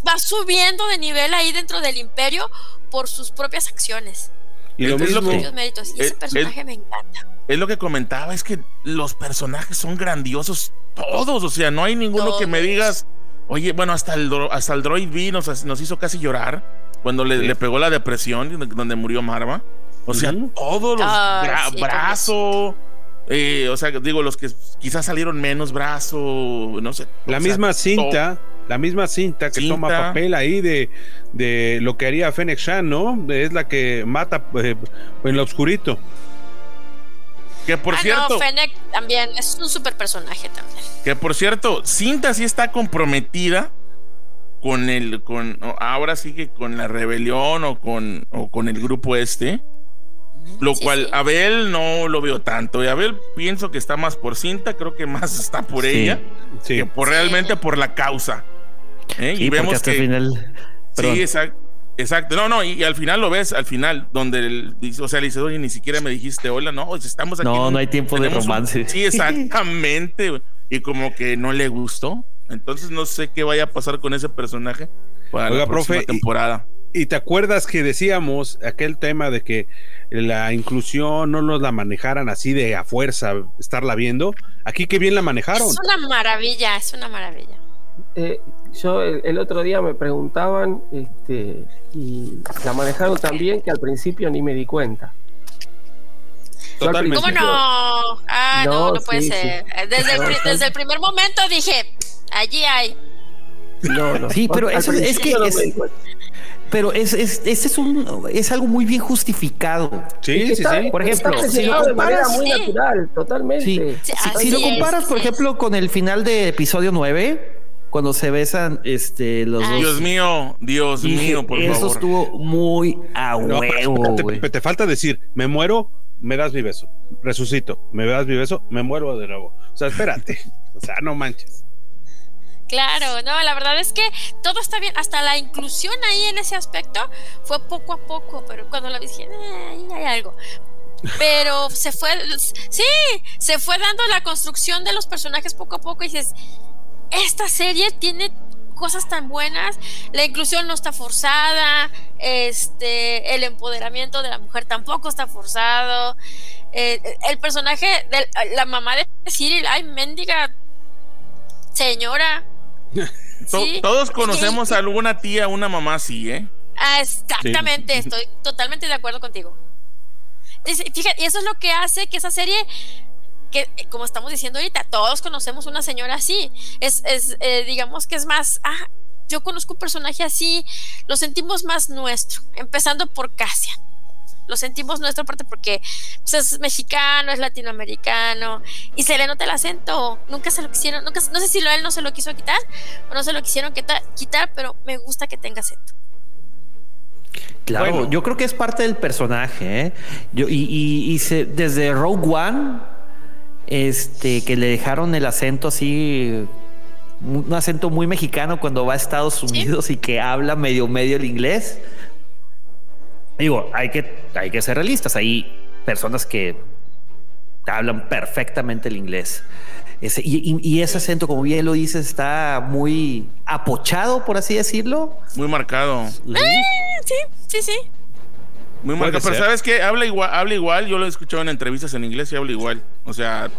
va, subiendo de nivel ahí dentro del imperio por sus propias acciones. Y lo mismo méritos. Y ese personaje me encanta. Es lo que comentaba, es que los personajes son grandiosos todos, o sea, no hay ninguno que me digas, oye, bueno, hasta el, hasta el Droid V nos, nos hizo casi llorar cuando le, le, pegó la depresión, donde murió Marva. O sea, todos los ah, brazos. Eh, o sea, digo, los que quizás salieron menos brazo, no sé. La misma cinta, la misma cinta que toma papel ahí de, de lo que haría Fennec Shan, ¿no? Es la que mata eh, en lo oscurito. Que por ah, cierto. No, Fennec también es un super personaje también. Que por cierto, cinta sí está comprometida con el, con, ahora sí que con la rebelión o con, o con el grupo este. Lo cual Abel no lo veo tanto. Y Abel pienso que está más por cinta, creo que más [LAUGHS] está por ella que por realmente por la causa. ¿eh? y vemos que. Final... Sí, exacto. Exacto, no, no, y, al final lo ves, al final, donde, el, o sea, le dice, oye, ni siquiera me dijiste hola, no, estamos aquí. No, no hay tiempo de romance. sí, [LAUGHS] exactamente, y como que no le gustó, entonces no sé qué vaya a pasar con ese personaje para la próxima temporada. Y, te acuerdas que decíamos aquel tema de que la inclusión no nos la manejaran así de a fuerza, estarla viendo, aquí qué bien la manejaron. Es una maravilla, es una maravilla. Eh, yo el, otro día me preguntaban este, y la manejaron tan bien que al principio ni me di cuenta. Totalmente. ¿Cómo no? Ah, no, no, puede ser. Desde, el, primer momento dije, allí hay. No, no. Sí, pero eso es que pero es, es, ese es un es algo muy bien justificado. Sí, sí, sí. Por ejemplo, si lo comparas, muy natural, totalmente. si, lo comparas, por ejemplo, con el final de episodio 9, cuando se besan este, los dos. Dios mío, Dios mío, por eso estuvo muy a huevo. te, falta decir, me muero, me das mi beso. Resucito, me das mi beso, me muero de nuevo. O sea, espérate. [LAUGHS] o sea, no manches. Claro, no, la verdad es que todo está bien, hasta la inclusión ahí en ese aspecto fue poco a poco, pero cuando la vi dije, eh, ahí hay algo. Pero se fue, sí, se fue dando la construcción de los personajes poco a poco y dices, esta serie tiene cosas tan buenas, la inclusión no está forzada, este, el empoderamiento de la mujer tampoco está forzado, eh, el personaje de la mamá de Cyril, ay, mendiga señora. [LAUGHS] Todos conocemos a alguna tía, una mamá así, ¿eh? Ah, exactamente, estoy totalmente de acuerdo contigo. Fíjate, y eso es lo que hace que esa serie que como estamos diciendo ahorita, todos conocemos una señora así. Es, es eh, digamos que es más, ah, yo conozco un personaje así, lo sentimos más nuestro, empezando por Casia. Lo sentimos nuestro parte porque pues, es mexicano, es latinoamericano y se le nota el acento. Nunca se lo quisieron, nunca, no sé si lo, él no se lo quiso quitar o no se lo quisieron quitar, pero me gusta que tenga acento. Claro, yo creo que es parte del personaje. ¿eh? Yo, y, y se, desde Rogue One este, que le dejaron el acento así, un acento muy mexicano cuando va a Estados Unidos y que habla medio medio el inglés. Digo, hay que, hay que ser realistas. Hay personas que hablan perfectamente el inglés. Ese, y, ese acento, como bien lo dices, está muy apochado, por así decirlo. Muy marcado. Eh, sí, sí, sí. Muy marcado. Pero ¿sabes qué? Habla igual, habla igual. Yo lo he escuchado en entrevistas en inglés y habla igual. O sea,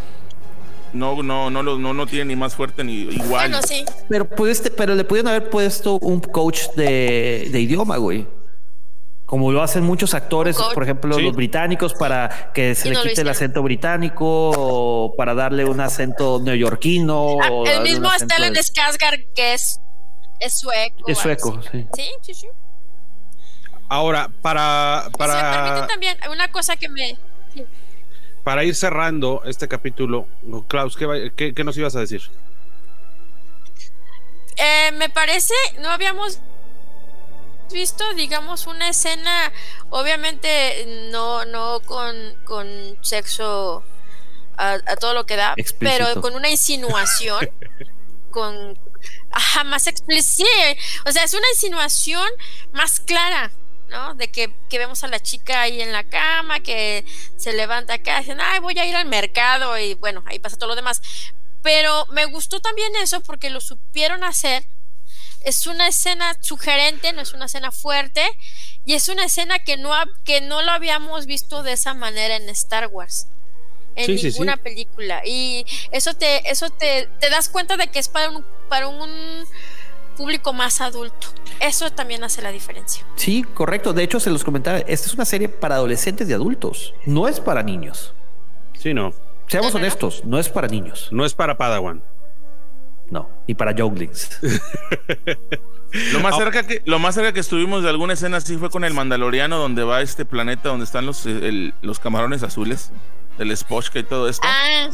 no, no, no, no, no tiene ni más fuerte ni igual. Bueno, sí. Pero, pudiste, pero le pudieron haber puesto un coach de, de idioma, güey. Como lo hacen muchos actores, por ejemplo, los británicos, para que se le quite el acento británico o para darle un acento neoyorquino. Ah, el mismo Stellan de... Skarsgård, que es, es sueco. Es sueco, sí. Sí, sí, sí. Ahora, para. para... también, una cosa que me. Para ir cerrando este capítulo, Klaus, ¿qué, qué, nos ibas a decir? Eh, me parece, no habíamos visto, digamos, una escena, obviamente no, no con, con sexo a, todo lo que da, pero con una insinuación, [LAUGHS] con ajá, más explícita, o sea, es una insinuación más clara, ¿no? De que, vemos a la chica ahí en la cama, que se levanta acá, dicen, ay, voy a ir al mercado y bueno, ahí pasa todo lo demás. Pero me gustó también eso porque lo supieron hacer. Es una escena sugerente, no es una escena fuerte y es una escena que no, que no lo habíamos visto de esa manera en Star Wars. En ninguna película. Y eso te, eso te, te das cuenta de que es para un, para un público más adulto. Eso también hace la diferencia. Sí, correcto. De hecho, se los comentaba, esta es una serie para adolescentes y adultos. No es para niños. Sí, no. Seamos honestos, no es para niños. No es para Padawan. Y para Joglings. [LAUGHS] lo más cerca que lo más cerca que estuvimos de alguna escena así fue con el Mandaloriano donde va este planeta donde están los, los camarones azules del Spochka y todo esto. Ah.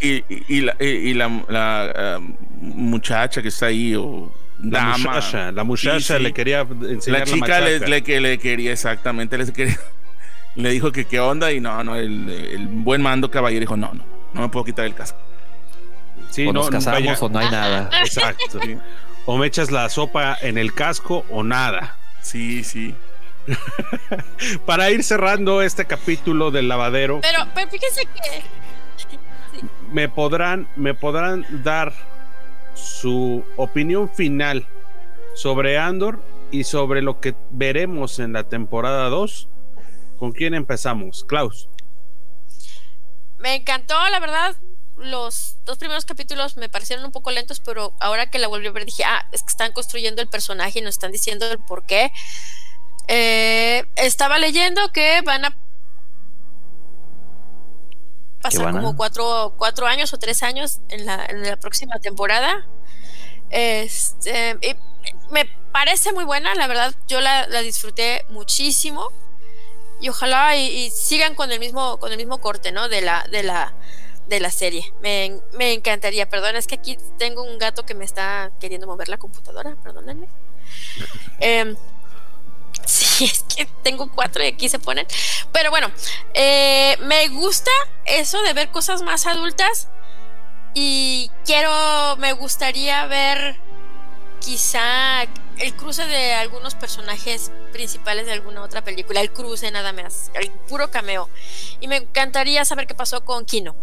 Y, la, um, muchacha que está ahí o la muchacha, la muchacha le quería enseñar la chica le, le, le, quería exactamente le, quería, [LAUGHS] le dijo que qué onda y no no el, buen mando caballero dijo no no no me puedo quitar el casco sí, o no, nos casamos o no hay nada [LAUGHS] exacto o me echas la sopa en el casco o nada Sí, sí. [LAUGHS] Para ir cerrando este capítulo del lavadero. Pero, pero fíjense que. [LAUGHS] Me podrán, me podrán dar su opinión final sobre Andor y sobre lo que veremos en la temporada 2. ¿Con quién empezamos? Klaus. Me encantó, la verdad. Los dos primeros capítulos me parecieron un poco lentos, pero ahora que la volví a ver dije, ah, es que están construyendo el personaje y nos están diciendo el por qué. Eh, estaba leyendo que van a pasar como cuatro, cuatro, años o tres años en la, en la próxima temporada. Este, me parece muy buena, la verdad, yo la, disfruté muchísimo. Y ojalá y, sigan con el mismo, con el mismo corte, ¿no? De la, de la, de la serie. Me, encantaría. Perdón, es que aquí tengo un gato que me está queriendo mover la computadora, perdónenme. [LAUGHS] Em, sí, [LAUGHS] es que tengo cuatro y aquí se ponen. Pero bueno, eh, me gusta eso de ver cosas más adultas. Y quiero, me gustaría ver quizá el cruce de algunos personajes principales de alguna otra película, el cruce nada más, el puro cameo. Y me encantaría saber qué pasó con Kino.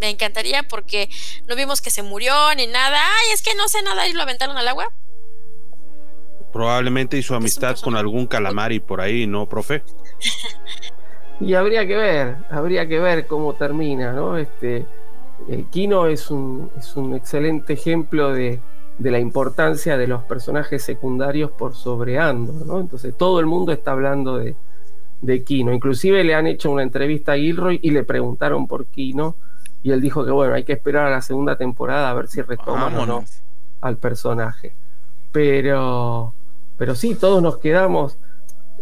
Me encantaría porque no vimos que se murió ni nada. Ay, es que no sé nada y lo aventaron al agua. Probablemente hizo amistad con algún calamari por ahí, ¿no, profe? y habría que ver, habría que ver cómo termina, ¿no? Este, eh, Kino es un, es un excelente ejemplo de, de la importancia de los personajes secundarios por sobre Andor, ¿no? Entonces todo el mundo está hablando de, de Kino. Inclusive le han hecho una entrevista a Gilroy y le preguntaron por Kino y él dijo que bueno, hay que esperar a la segunda temporada a ver si retoman o no al personaje. Pero, pero sí, todos nos quedamos.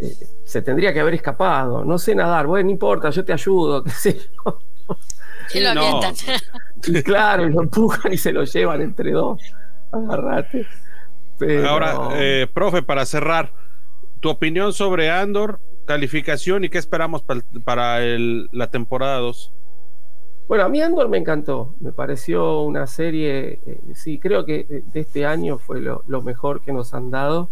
Eh, se tendría que haber escapado. No sé nadar. Bueno, no importa, yo te ayudo, [LAUGHS] qué sé yo. Y lo avientan. Y claro, y lo empujan y se lo llevan entre dos agarrate. Ahora, eh, profe, para cerrar, tu opinión sobre Andor, calificación y qué esperamos para, la temporada 2. Bueno, a mí Andor me encantó, me pareció una serie, eh, sí, creo que de este año fue lo, mejor que nos han dado,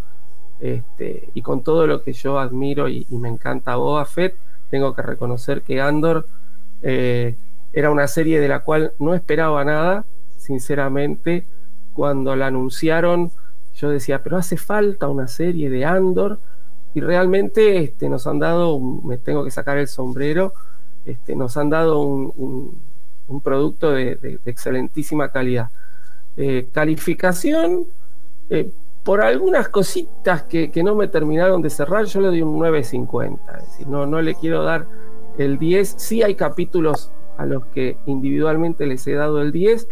este, y con todo lo que yo admiro y, me encanta Boba Fett, tengo que reconocer que Andor eh, era una serie de la cual no esperaba nada, sinceramente, cuando la anunciaron, yo decía, pero hace falta una serie de Andor, y realmente este, nos han dado, me tengo que sacar el sombrero, este, nos han dado un, producto de, excelentísima calidad. Eh, calificación, eh, por algunas cositas que, no me terminaron de cerrar, yo le doy un 9.50, es decir, no, no le quiero dar el 10, sí hay capítulos a los que individualmente les he dado el 10,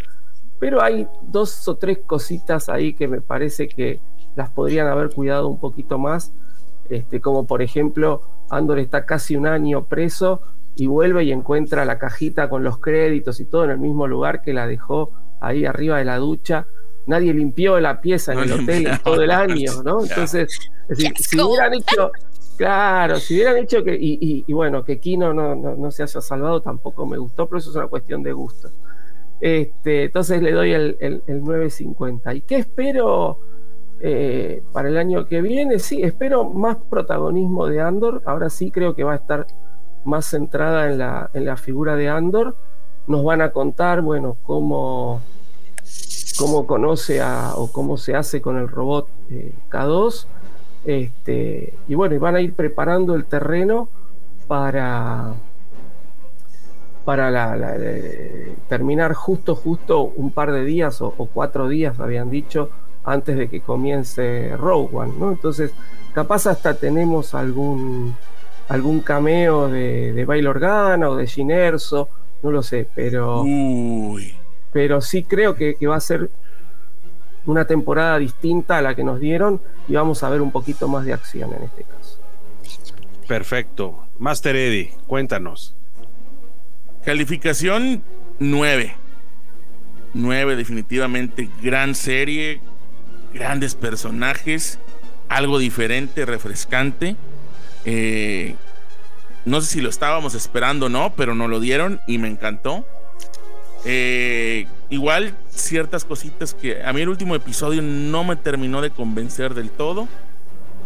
pero hay dos o tres cositas ahí que me parece que las podrían haber cuidado un poquito más, este, como por ejemplo, Andor está casi un año preso y vuelve y encuentra la cajita con los créditos y todo en el mismo lugar que la dejó ahí arriba de la ducha. Nadie limpió la pieza en el hotel en todo el año, ¿no? Entonces, si hubieran hecho, claro, si hubieran hecho que, y, bueno, que Kino no, no, se haya salvado tampoco me gustó, pero eso es una cuestión de gusto. Este, entonces le doy el, 9.50. ¿Y qué espero eh, para el año que viene? Sí, espero más protagonismo de Andor. Ahora sí creo que va a estar más centrada en la, en la figura de Andor. Nos van a contar, bueno, cómo, cómo conoce a, o cómo se hace con el robot eh, K2. Este, y bueno, van a ir preparando el terreno para, para la, terminar justo, justo un par de días o, cuatro días, habían dicho, antes de que comience Rogue One, ¿no? Entonces, capaz hasta tenemos algún, algún cameo de, de Bail Organa o de Ginerso, no lo sé, pero, pero sí creo que, que va a ser una temporada distinta a la que nos dieron y vamos a ver un poquito más de acción en este caso. Perfecto. Master Eddie, cuéntanos. Calificación 9. 9 definitivamente. Gran serie, grandes personajes, algo diferente, refrescante. Eh, no sé si lo estábamos esperando o no, pero nos lo dieron y me encantó. Eh, igual ciertas cositas que a mí el último episodio no me terminó de convencer del todo.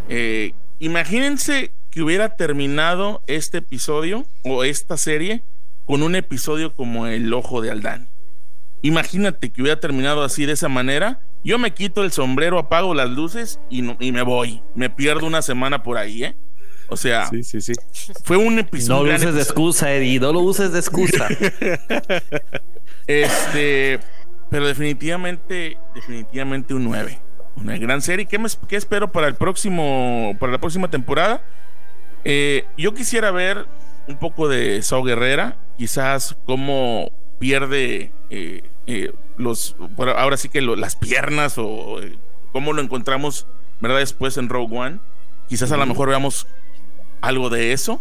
Eh, imagínense que hubiera terminado este episodio o esta serie con un episodio como El Ojo de Aldán. Imagínate que hubiera terminado así de esa manera. Yo me quito el sombrero, apago las luces y, y me voy. Me pierdo una semana por ahí, ¿eh? O sea, sí, sí, sí. fue un episodio. No lo uses de excusa, Eddie. No lo uses de excusa. [LAUGHS] este, pero definitivamente, definitivamente un 9. Una gran serie. ¿Qué, me, qué espero para el próximo, para la próxima temporada? Eh, yo quisiera ver un poco de Sao Guerrera, quizás cómo pierde eh, eh, los, ahora sí que las piernas o cómo lo encontramos, ¿verdad? Después en Rogue One. Quizás a lo mejor veamos algo de eso.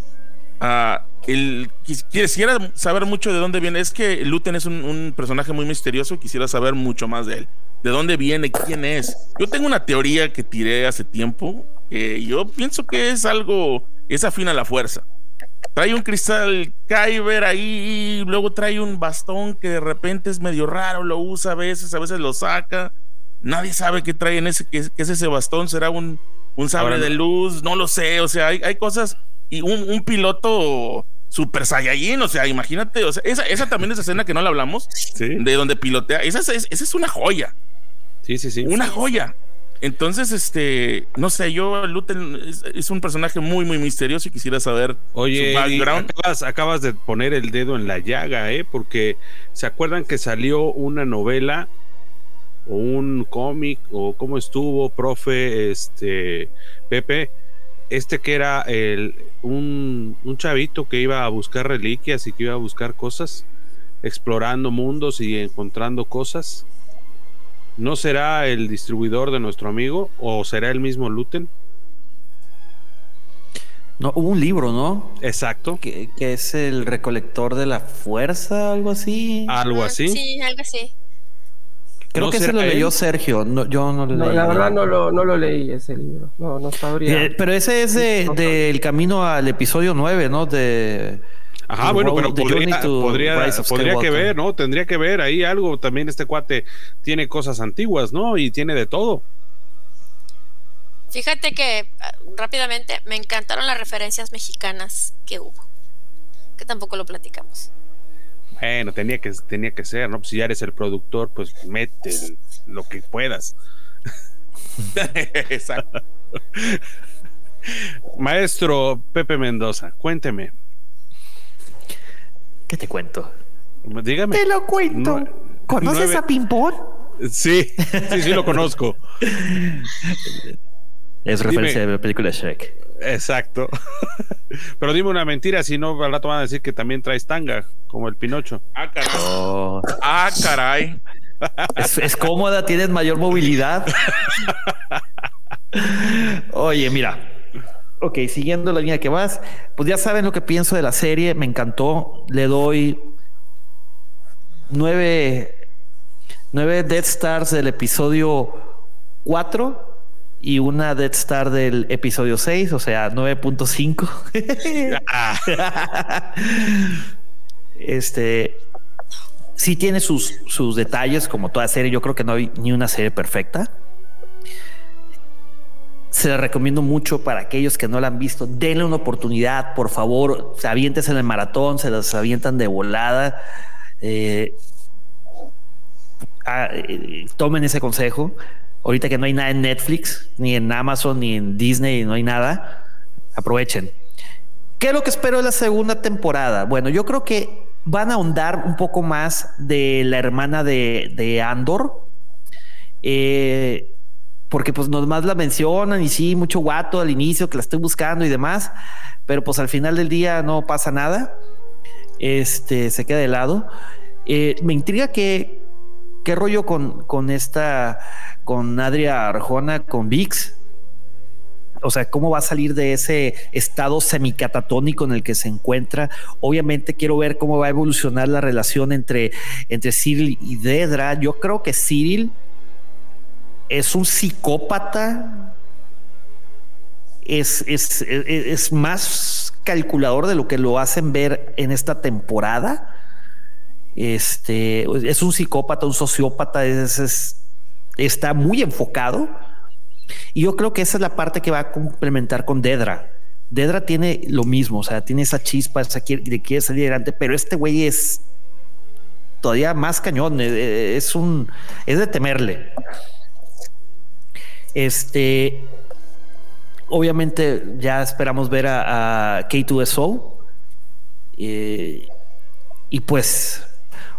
Ah, el, quisiera saber mucho de dónde viene. Es que Luten es un, personaje muy misterioso. Quisiera saber mucho más de él. ¿De dónde viene? ¿Quién es? Yo tengo una teoría que tiré hace tiempo. Que yo pienso que es algo. Es afín a la fuerza. Trae un cristal Kyber ahí. luego trae un bastón que de repente es medio raro. Lo usa a veces, a veces lo saca. Nadie sabe qué trae en ese. ¿Qué, es ese bastón? ¿Será un, un sable de luz? No lo sé. O sea, hay, hay cosas. Y un, un piloto Super Saiyajin, o sea, imagínate, o sea, esa, esa también es escena que no la hablamos, de donde pilotea, esa es, esa es una joya. Sí, sí, sí. Una joya. Entonces, este, no sé, yo, Luten es, un personaje muy, muy misterioso y quisiera saber Oye, su background. Acabas, acabas, de poner el dedo en la llaga, ¿eh? Porque se acuerdan que salió una novela o un cómic o cómo estuvo, profe, este, Pepe, este que era el, un, chavito que iba a buscar reliquias y que iba a buscar cosas, explorando mundos y encontrando cosas. ¿No será el distribuidor de nuestro amigo o será el mismo Luten? No, hubo un libro, ¿no? Exacto. Que, que, es el recolector de la fuerza, algo así. Algo así. Sí, algo así. Creo que se lo leyó Sergio. yo no lo leí. La verdad no lo, no lo leí ese libro. No, no sabría. Eh, pero ese es del de, camino al episodio 9, ¿no? De. Ajá, bueno, pero podría, podría, podría que ver, ¿no? Tendría que ver ahí algo. También este cuate tiene cosas antiguas, ¿no? Y tiene de todo. Fíjate que ah, rápidamente me encantaron las referencias mexicanas que hubo. Que tampoco lo platicamos. Bueno, tenía que, tenía que ser, ¿no? Pues si ya eres el productor, pues mete lo que puedas. [LAUGHS] Exacto. Maestro Pepe Mendoza, cuénteme. ¿Qué te cuento? Dígame. Te lo cuento. ¿Conoces a Pimpón? Sí, sí, sí lo conozco. [LAUGHS] Es referencia de la película Shrek. Exacto. [LAUGHS] Pero dime una mentira, si no al rato van a decir que también traes tanga, como el Pinocho. Ah, caray. Oh. Ah, caray. [LAUGHS] Es, cómoda, tienes mayor movilidad. [LAUGHS] Oye, mira. Ok, siguiendo la línea que vas, pues ya saben lo que pienso de la serie, me encantó. Le doy nueve, nueve Death Stars del episodio 4 y una Death Star del episodio 6, o sea, 9.5. [LAUGHS] este sí tiene sus, sus detalles, como toda serie. Yo creo que no hay ni una serie perfecta. Se la recomiendo mucho para aquellos que no la han visto. Denle una oportunidad, por favor. Se avientes en el maratón, se las avientan de volada. Eh, ah, eh, tomen ese consejo ahorita que no hay nada en Netflix, ni en Amazon, ni en Disney, no hay nada, aprovechen. ¿Qué es lo que espero de la segunda temporada? Bueno, yo creo que van a ahondar un poco más de la hermana de, Andor. Eh, porque pues nomás la mencionan y sí, mucho guato al inicio que la estoy buscando y demás, pero pues al final del día no pasa nada. Este se queda de lado. Eh, me intriga que qué rollo con, con esta con Adria Arjona, con Vix. O sea, ¿cómo va a salir de ese estado semicatatónico en el que se encuentra? Obviamente quiero ver cómo va a evolucionar la relación entre, entre Cyril y Dedra. Yo creo que Cyril es un psicópata. Es, es, es, más calculador de lo que lo hacen ver en esta temporada. Este es un psicópata, un sociópata, es, es está muy enfocado. Y yo creo que esa es la parte que va a complementar con Dedra. Dedra tiene lo mismo, o sea, tiene esa chispa, esa quiere, quiere salir adelante, pero este güey es todavía más cañón, eh, eh, es un, es de temerle. Este, obviamente ya esperamos ver a, K2SO eh, y pues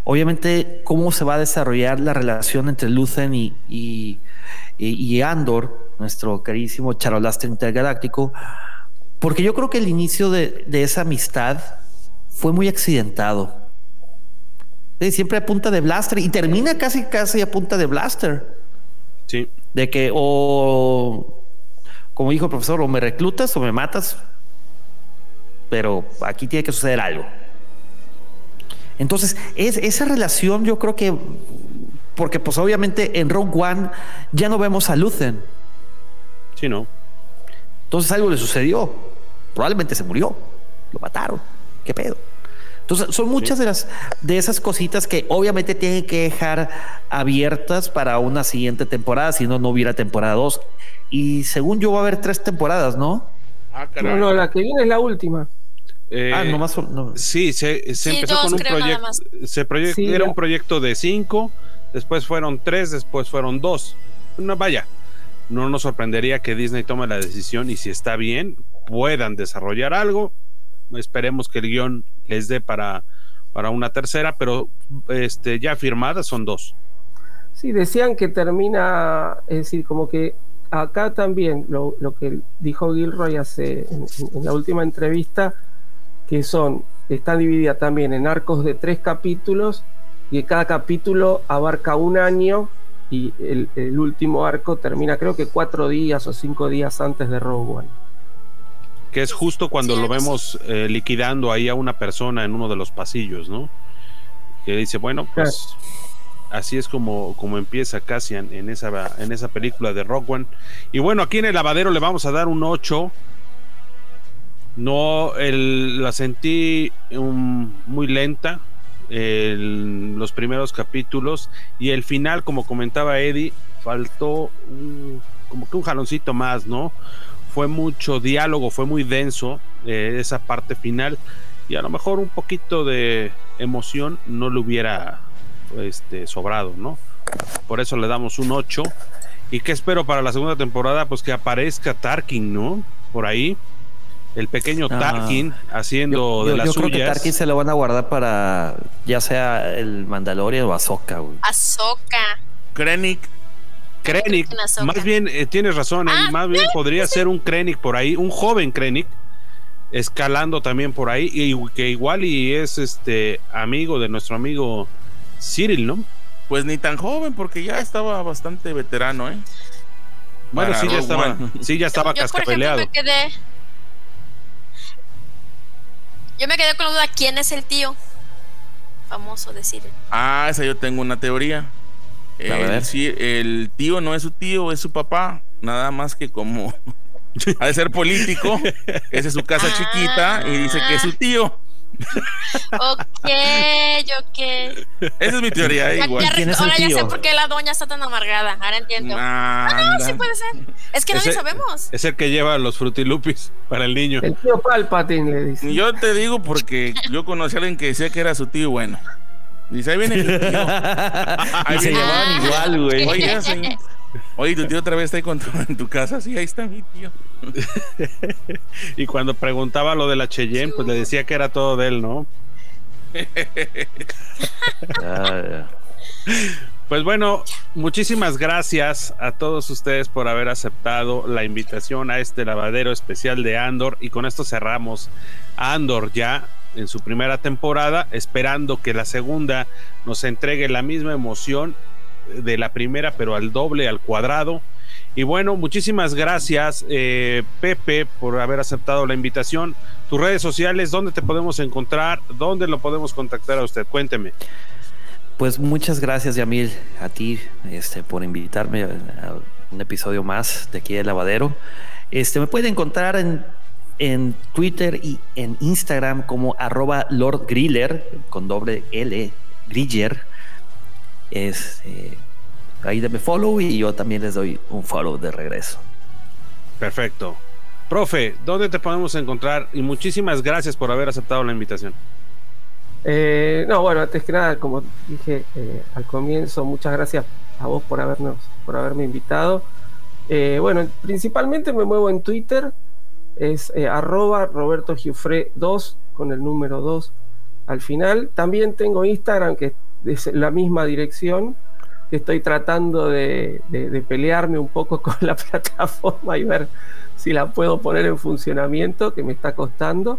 obviamente cómo se va a desarrollar la relación entre Lucen y, y, Andor, nuestro carísimo charolaster intergaláctico, porque yo creo que el inicio de, esa amistad fue muy accidentado. siempre a punta de blaster y termina casi casi a punta de blaster. Sí. De que o como dijo el profesor, o me reclutas o me matas, pero aquí tiene que suceder algo. Entonces, es, esa relación yo creo que, porque pues obviamente en Rogue One ya no vemos a Lucen. Sí, no. Entonces algo le sucedió. Probablemente se murió. Lo mataron. ¿Qué pedo? Entonces, son muchas de las de esas cositas que obviamente tienen que dejar abiertas para una siguiente temporada, si no, no hubiera temporada 2. Y según yo va a haber tres temporadas, ¿no? Ah, no, no, la que viene es la última. Eh, ah, nomás. No. Sí, se, empezó con un proyecto. Se era un proyecto de cinco, después fueron tres, después fueron dos. No, vaya, no nos sorprendería que Disney tome la decisión y si está bien, puedan desarrollar algo. Esperemos que el guion les dé para, para una tercera, pero este, ya firmadas son dos. Sí, decían que termina, es decir, como que acá también lo, que dijo Gilroy hace en, la última entrevista, que son, está dividida también en arcos de tres capítulos y cada capítulo abarca un año y el, el, último arco termina creo que cuatro días o cinco días antes de Rogue One. Que es justo cuando lo vemos eh, liquidando ahí a una persona en uno de los pasillos, ¿no? Que dice, bueno, pues así es como, como empieza Cassian en esa, en esa película de Rock One. Y bueno, aquí en el lavadero le vamos a dar un 8. No, el, la sentí muy lenta los primeros capítulos y el final, como comentaba Eddie, faltó como que un jaloncito más, ¿no? Fue mucho diálogo, fue muy denso eh, esa parte final y a lo mejor un poquito de emoción no le hubiera este, sobrado, ¿no? Por eso le damos un 8. ¿Y qué espero para la segunda temporada? Pues que aparezca Tarkin, ¿no? Por ahí. El pequeño ah. Tarkin haciendo de las yo creo que Tarkin se lo van a guardar para ya sea el Mandalorian o Ahsoka, güey. Ahsoka. Krennic. Krennic. Más bien, eh, tienes razón, ah, más bien podría ser un Krennic por ahí, un joven Krennic escalando también por ahí y que igual y es este amigo de nuestro amigo Cyril, ¿no? Pues ni tan joven, porque ya estaba bastante veterano, ¿eh? Bueno, sí ya, estaba, sí, ya estaba, cascapeleado. Yo, me quedé, yo me quedé con la duda, ¿quién es el tío famoso de Cyril? Ah, esa yo tengo una teoría. El, sí, el tío no es su tío, es su papá, nada más que como [LAUGHS] ha de ser político, esa es su casa chiquita y dice que es su tío ok, ok. Esa es mi teoría. igual. ahora ya sé por qué la doña está tan amargada. Ahora entiendo. ah, no, sí puede ser. Es que no sabemos. Es el que lleva los frutilupis para el niño. El tío Palpatine le dice. Yo te digo porque yo conocí a alguien que decía que era su tío bueno. Dice, ahí viene el tío. [LAUGHS] Ahí se llamaban igual, güey. Oye, señor. Oye, tu tío otra vez está ahí [LAUGHS] en tu casa. Sí, ahí está mi tío. [LAUGHS] y cuando preguntaba lo de la Cheyenne, pues le decía que era todo de él, ¿no? [LAUGHS] Pues bueno, muchísimas gracias a todos ustedes por haber aceptado la invitación a este lavadero especial de Andor y con esto cerramos Andor ya en su primera temporada, esperando que la segunda nos entregue la misma emoción de la primera, pero al doble, al cuadrado. Y bueno, muchísimas gracias, eh, Pepe, por haber aceptado la invitación. Tus redes sociales, ¿dónde te podemos encontrar? ¿Dónde lo podemos contactar a usted? Cuénteme. Pues muchas gracias, Yamil, a ti, este, por invitarme a un episodio más de aquí de Lavadero. Este, me pueden encontrar en, en Twitter y en Instagram como arroba Lord Griller, con doble L, Griller. Este, ahí denme follow y yo también les doy un follow de regreso. Perfecto. Profe, ¿dónde te podemos encontrar? Y muchísimas gracias por haber aceptado la invitación. Eh, no, bueno, antes que nada, como dije eh, al comienzo, muchas gracias a vos por habernos, por haberme invitado. Eh, bueno, principalmente me muevo en Twitter, es arroba Roberto 2 con el número 2 al final. También tengo Instagram, que la misma dirección, estoy tratando de, de pelearme un poco [LAUGHS] con la plataforma y ver si la puedo poner en funcionamiento, que me está costando.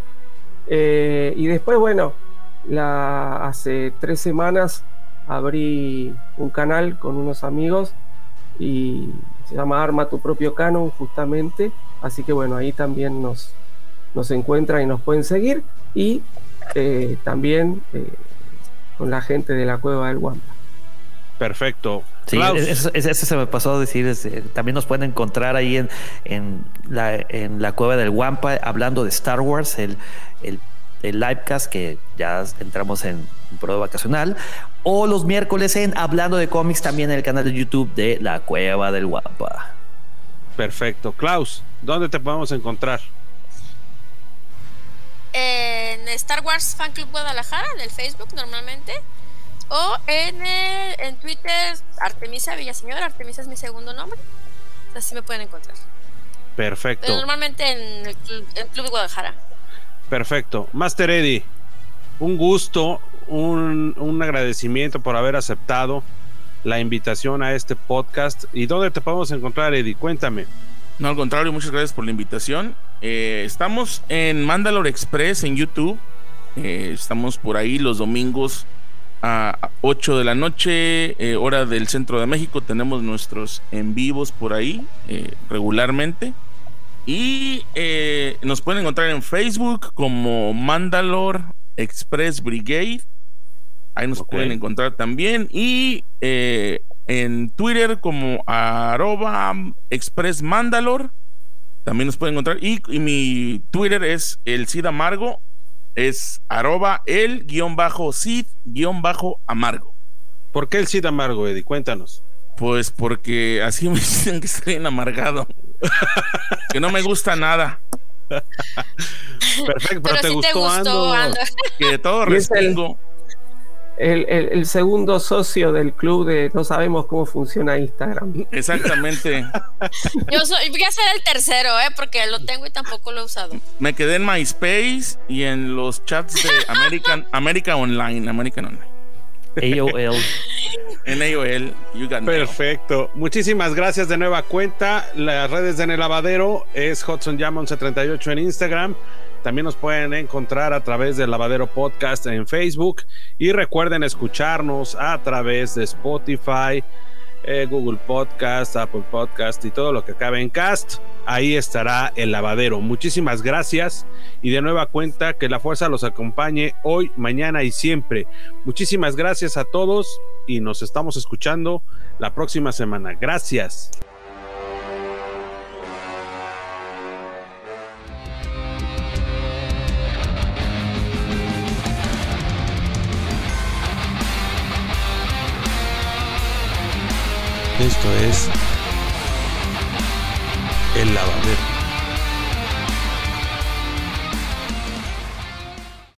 y después, bueno, hace tres semanas abrí un canal con unos amigos y se llama Arma tu propio canon justamente. Así que bueno, ahí también nos, nos encuentran y nos pueden seguir. Y eh, también eh, con la gente de la cueva del Guampa. Perfecto. Sí, eso, se me pasó a decir. también nos pueden encontrar ahí en, en, la, en la cueva del Wampa hablando de Star Wars, el, el el livecast que ya entramos en prueba vacacional o los miércoles en Hablando de cómics también en el canal de YouTube de La Cueva del Guapa. Perfecto. Klaus, ¿dónde te podemos encontrar? En Star Wars Fan Club Guadalajara, en el Facebook normalmente. O en, en Twitter, Artemisa Villaseñor. Artemisa es mi segundo nombre. Así me pueden encontrar. Perfecto. normalmente en el, Club, el Club de Guadalajara. Perfecto. Master Eddie, un gusto, un, agradecimiento por haber aceptado la invitación a este podcast. ¿Y dónde te podemos encontrar, Eddie? Cuéntame. No, al contrario, muchas gracias por la invitación. Eh, estamos en Mandalore Express en YouTube. Eh, estamos por ahí los domingos a 8 de la noche, eh, hora del centro de México. Tenemos nuestros en vivos por ahí regularmente. Y nos pueden encontrar en Facebook como Mandalore Express Brigade. Ahí nos pueden encontrar también. Y en Twitter como arroba Express Mandalore. También nos pueden encontrar. Y, mi Twitter es el Cid Amargo. Es arroba el guion bajo Cid guion bajo Amargo. ¿Por qué el Cid Amargo, Eddie? Cuéntanos. Pues porque así me [LAUGHS] dicen que estoy en amargado. [LAUGHS] que no me gusta nada. Perfecto, pero, te, gustó, Que todo respongo. El, el, segundo socio del club de no sabemos cómo funciona Instagram. Exactamente. [LAUGHS] Yo soy, voy a ser el tercero, ¿eh? porque lo tengo y tampoco lo he usado. Me quedé en MySpace y en los chats de American, [LAUGHS] America Online. American Online. AOL. [LAUGHS] En AOL, Perfecto. Muchísimas gracias de nueva cuenta. Las redes de En el Lavadero es Hudson Jam 1138 en Instagram. También nos pueden encontrar a través del Lavadero Podcast en Facebook. Y recuerden escucharnos a través de Spotify, eh, Google Podcast, Apple Podcast y todo lo que cabe en Cast. Ahí estará el lavadero. Muchísimas gracias y de nueva cuenta que la fuerza los acompañe hoy, mañana y siempre. Muchísimas gracias a todos y nos estamos escuchando la próxima semana. Gracias. Esto es El Lavadero.